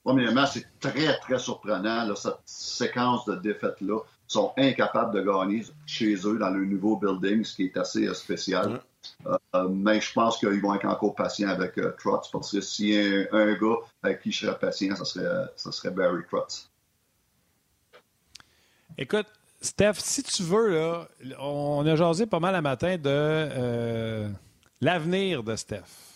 premièrement, c'est très, très surprenant, là, cette séquence de défaites-là. Ils sont incapables de gagner chez eux dans le nouveau building, ce qui est assez euh, spécial. Euh, mais je pense qu'ils vont être encore patients avec euh, Trotz parce que s'il y a un, un gars avec qui je serais patient, ce serait, ça serait Barry Trotz. Écoute, Steph, si tu veux, là, on a jasé pas mal à matin de euh, l'avenir de Steph.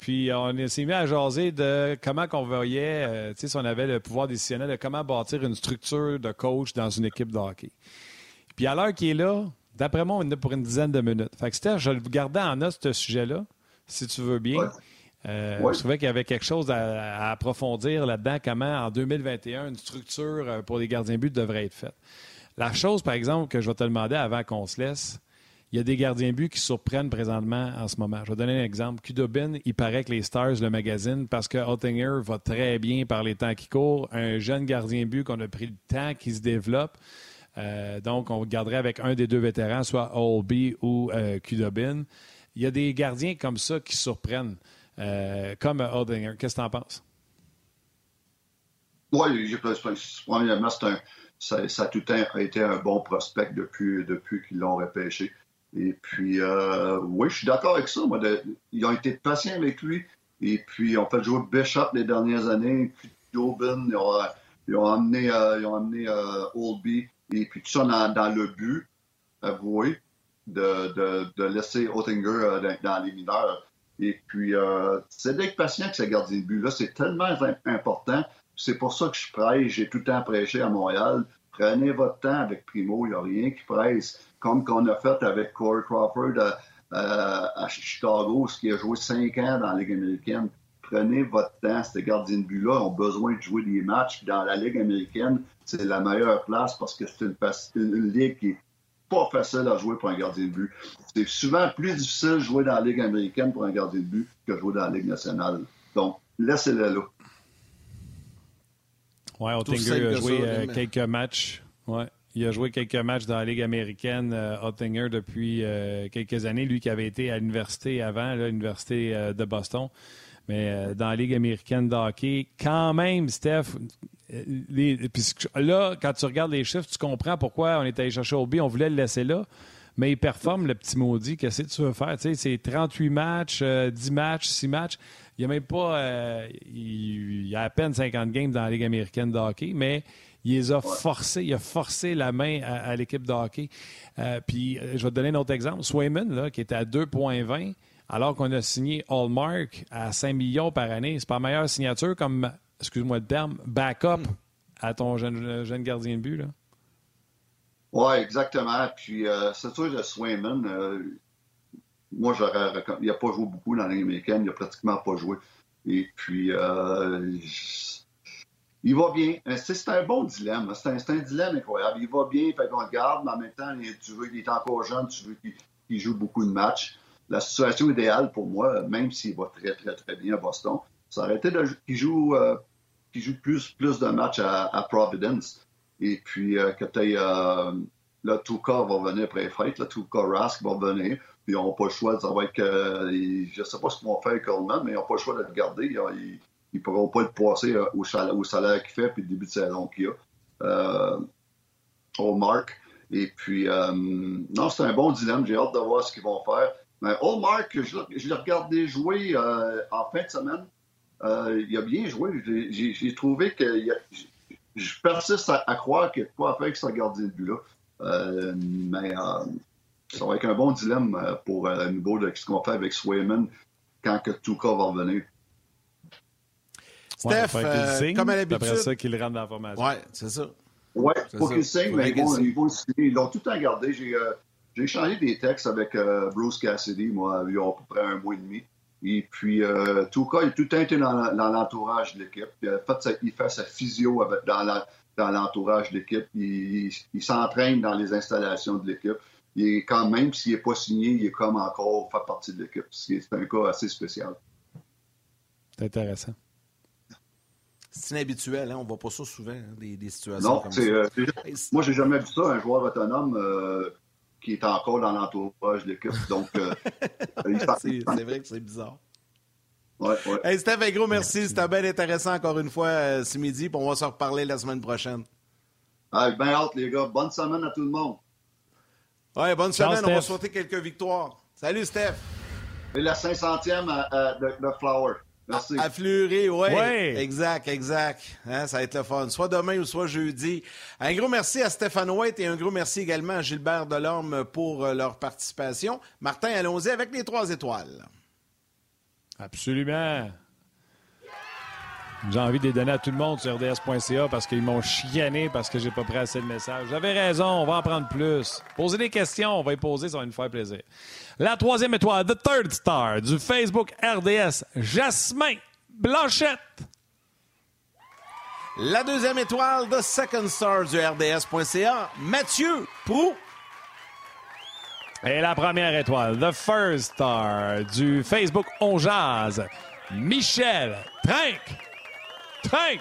Puis on s'est mis à jaser de comment qu'on voyait, euh, tu sais, si on avait le pouvoir décisionnel, de comment bâtir une structure de coach dans une équipe de hockey. Puis à l'heure qui est là, d'après moi, on a pour une dizaine de minutes. Fait que Steph, je le gardais en note, ce sujet-là, si tu veux bien. Euh, Ouais. Je trouvais qu'il y avait quelque chose à, à approfondir là-dedans, comment en 2021, une structure euh, pour les gardiens de but devrait être faite. La chose, par exemple, que je vais te demander avant qu'on se laisse, il y a des gardiens de but qui surprennent présentement en ce moment. Je vais donner un exemple. Kudobin, il paraît que les Stars, le magazine, parce que Ottinger va très bien par les temps qui courent, un jeune gardien but qu'on a pris le temps qui se développe. Euh, donc, on garderait avec un des deux vétérans, soit Olby ou euh. Il y a des gardiens comme ça qui surprennent, euh, comme Ottinger. Qu'est-ce que tu en penses? Oui, premièrement, un, ça, ça a tout temps été un bon prospect depuis qu'ils l'ont repêché. Et puis, euh, oui, je suis d'accord avec ça. Moi, ils ont été patients avec lui. Et puis, ils ont fait jouer Bishop les dernières années. Puis, Dobin, ils ont, amené, euh, ils ont amené euh. Et puis, tout ça dans, le but, avoué, de, de, de laisser Ottinger euh, dans, les mineurs. Et puis, c'est d'être patient que ce gardien de but-là. C'est tellement im- important. C'est pour ça que je prêche. J'ai tout le temps prêché à Montréal. Prenez votre temps avec Primo. Il n'y a rien qui presse. Comme qu'on a fait avec Corey Crawford à, à- à Chicago, ce qui a joué cinq ans dans la Ligue américaine. Prenez votre temps. Ces gardiens de but-là ont besoin de jouer des matchs. Dans la Ligue américaine, c'est la meilleure place parce que c'est une, ligue qui est pas facile à jouer pour un gardien de but. C'est souvent plus difficile de jouer dans la Ligue américaine pour un gardien de but que de jouer dans la Ligue nationale. Donc, laissez-le là. Oui, Ottinger a joué euh, quelques matchs. Ouais. Il a joué quelques matchs dans la Ligue américaine, euh, Ottinger, depuis euh, quelques années. Lui qui avait été à l'université avant, l'université de Boston. Mais dans la Ligue américaine de hockey, quand même, Steph, les- puis ce- là, quand tu regardes les chiffres, tu comprends pourquoi on est allé chercher Obi, on voulait le laisser là. Mais il performe, le petit maudit. Qu'est-ce que tu veux faire? C'est 38 matchs, euh, 10 matchs, 6 matchs. Il n'y a même pas. euh, il, il y a à peine 50 games dans la Ligue américaine de hockey, mais il les a forcés. Il a forcé la main à, à l'équipe de hockey. Euh, puis, euh, je vais te donner un autre exemple. Swayman, là, qui était à 2,20, alors qu'on a signé Hallmark à 5 millions par année. C'est pas la meilleure signature comme, excuse-moi le terme, backup à ton jeune, jeune gardien de but. Là. Oui, exactement. Puis, euh, c'est sûr que Swayman, euh, moi, j'aurais. Il n'a pas joué beaucoup dans la Ligue américaine. Il n'a pratiquement pas joué. Et puis, euh, il va bien. Euh, C'est un bon dilemme. C'est un, c'est un dilemme incroyable. Il va bien, fait qu'on le garde, mais en même temps, il- tu veux qu'il est encore jeune, tu veux qu'il joue beaucoup de matchs. La situation idéale pour moi, même s'il va très, très, très bien à Boston, ça aurait été qu'il joue, euh, joue plus, plus de matchs à, Providence. Et puis, euh, que tu va venir après les fêtes, là, Tuka Rask va venir, ils n'auront pas le choix, ça va être je ne sais pas ce qu'ils vont faire avec Coleman, mais ils n'ont pas le choix de le garder. Ils ne pourront pas le passer euh, au, salaire, qu'il fait, puis le début de saison qu'il a. Euh, Hallmark. Et puis, euh, non, c'est un bon dilemme. J'ai hâte de voir ce qu'ils vont faire. Mais Hallmark, je, je l'ai regardé jouer euh, en fin de semaine. Euh, il a bien joué. J'ai- trouvé que je persiste à, croire qu'il y a de quoi à faire avec ce gardien de but-là. Euh, mais euh, ça va être un bon dilemme euh, pour euh, le niveau de ce qu'on fait avec Swayman quand que Tuka va revenir. Ouais, Steph, qu'il le euh, signe, comme à l'habitude. Après ça, qu'il rentre dans la formation. Oui, c'est ça. Oui, qu'ils signent, Faut mais ils vont, signent. ils vont le signer. Ils l'ont tout le temps gardé. J'ai euh, j'ai échangé des textes avec euh, Bruce Cassidy, moi, il y a à peu près un mois et demi. Et puis, euh, Tuka, il a tout le temps été dans, dans l'entourage de l'équipe. Il, fait sa- il fait sa physio avec- dans l'entourage de l'équipe. Il, il- il s'entraîne dans les installations de l'équipe. Il est quand même, s'il n'est pas signé, il est comme encore fait partie de l'équipe. C'est un cas assez spécial. C'est intéressant. C'est inhabituel, hein? on ne voit pas ça souvent, hein, des, des, situations non, comme ça. Euh, moi, j'ai jamais vu ça, un joueur autonome euh, qui est encore dans l'entourage de l'équipe. Donc, euh, [LAUGHS] c'est vrai que c'est bizarre. Ouais, ouais. Hey, Steph, un gros merci. C'était bien intéressant encore une fois euh, ce midi. Puis on va se reparler la semaine prochaine. Avec bien hâte, les gars. Bonne semaine à tout le monde. Ouais, bonne Ciao, semaine. Steph. On va souhaiter quelques victoires. Salut, Steph. Et la 500e de, de Flower. Merci. À, Fleury, oui. Ouais. Exact, exact. Hein, ça va être le fun. Soit demain ou soit jeudi. Un gros merci à Stéphane White et un gros merci également à Gilbert Delorme pour euh, leur participation. Martin, allons-y avec les trois étoiles. Absolument. J'ai envie de les donner à tout le monde sur rds.ca parce qu'ils m'ont chiané parce que j'ai pas pris assez de messages. J'avais raison, on va en prendre plus. Posez des questions, on va y poser, ça va nous faire plaisir. La troisième étoile, The Third Star, du Facebook RDS, Jasmin Blanchette. La deuxième étoile, The Second Star du RDS.ca, Mathieu Prou. Et la première étoile, The First Star du Facebook On Jazz, Michel Trinque. Trinque.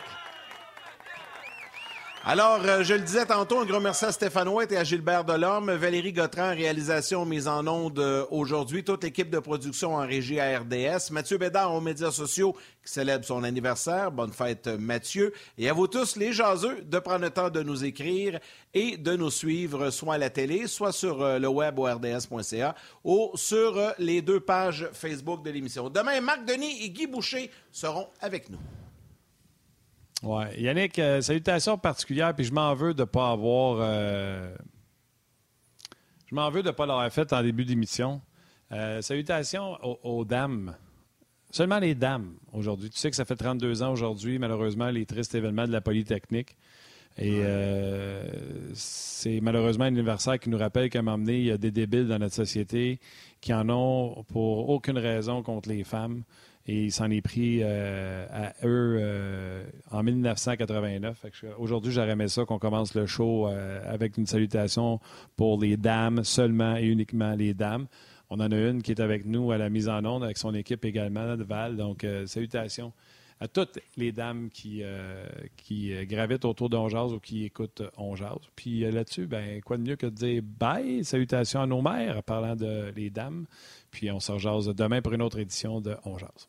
Alors, euh, je le disais tantôt, un grand merci à Stéphane White et à Gilbert Delorme, Valérie Gautran, réalisation mise en onde euh, aujourd'hui, toute l'équipe de production en régie à RDS, Mathieu Bédard aux médias sociaux qui célèbre son anniversaire. Bonne fête, Mathieu. Et à vous tous, les jaseux, de prendre le temps de nous écrire et de nous suivre soit à la télé, soit sur euh, le web au rds.ca ou sur les deux pages Facebook de l'émission. Demain, Marc Denis et Guy Boucher seront avec nous. Oui. Yannick, euh, salutations particulières, puis je m'en veux de ne pas avoir. Euh, je m'en veux de ne pas l'avoir fait en début d'émission. Euh, salutations aux, dames. Seulement les dames aujourd'hui. Tu sais que ça fait 32 ans aujourd'hui, malheureusement, les tristes événements de la Polytechnique. Et c'est malheureusement un anniversaire qui nous rappelle qu'à un moment donné, il y a des débiles dans notre société qui en ont pour aucune raison contre les femmes. Et il s'en est pris euh, à eux euh, en 1989. Aujourd'hui, j'aurais aimé ça qu'on commence le show euh, avec une salutation pour les dames, seulement et uniquement les dames. On en a une qui est avec nous à la mise en onde, avec son équipe également de Val. Donc, salutations à toutes les dames qui, gravitent autour d'Onjaz ou qui écoutent Onjaz. Puis là-dessus, ben, quoi de mieux que de dire bye, salutations à nos mères, parlant de les dames. Puis on se rejase demain pour une autre édition de Onjaz.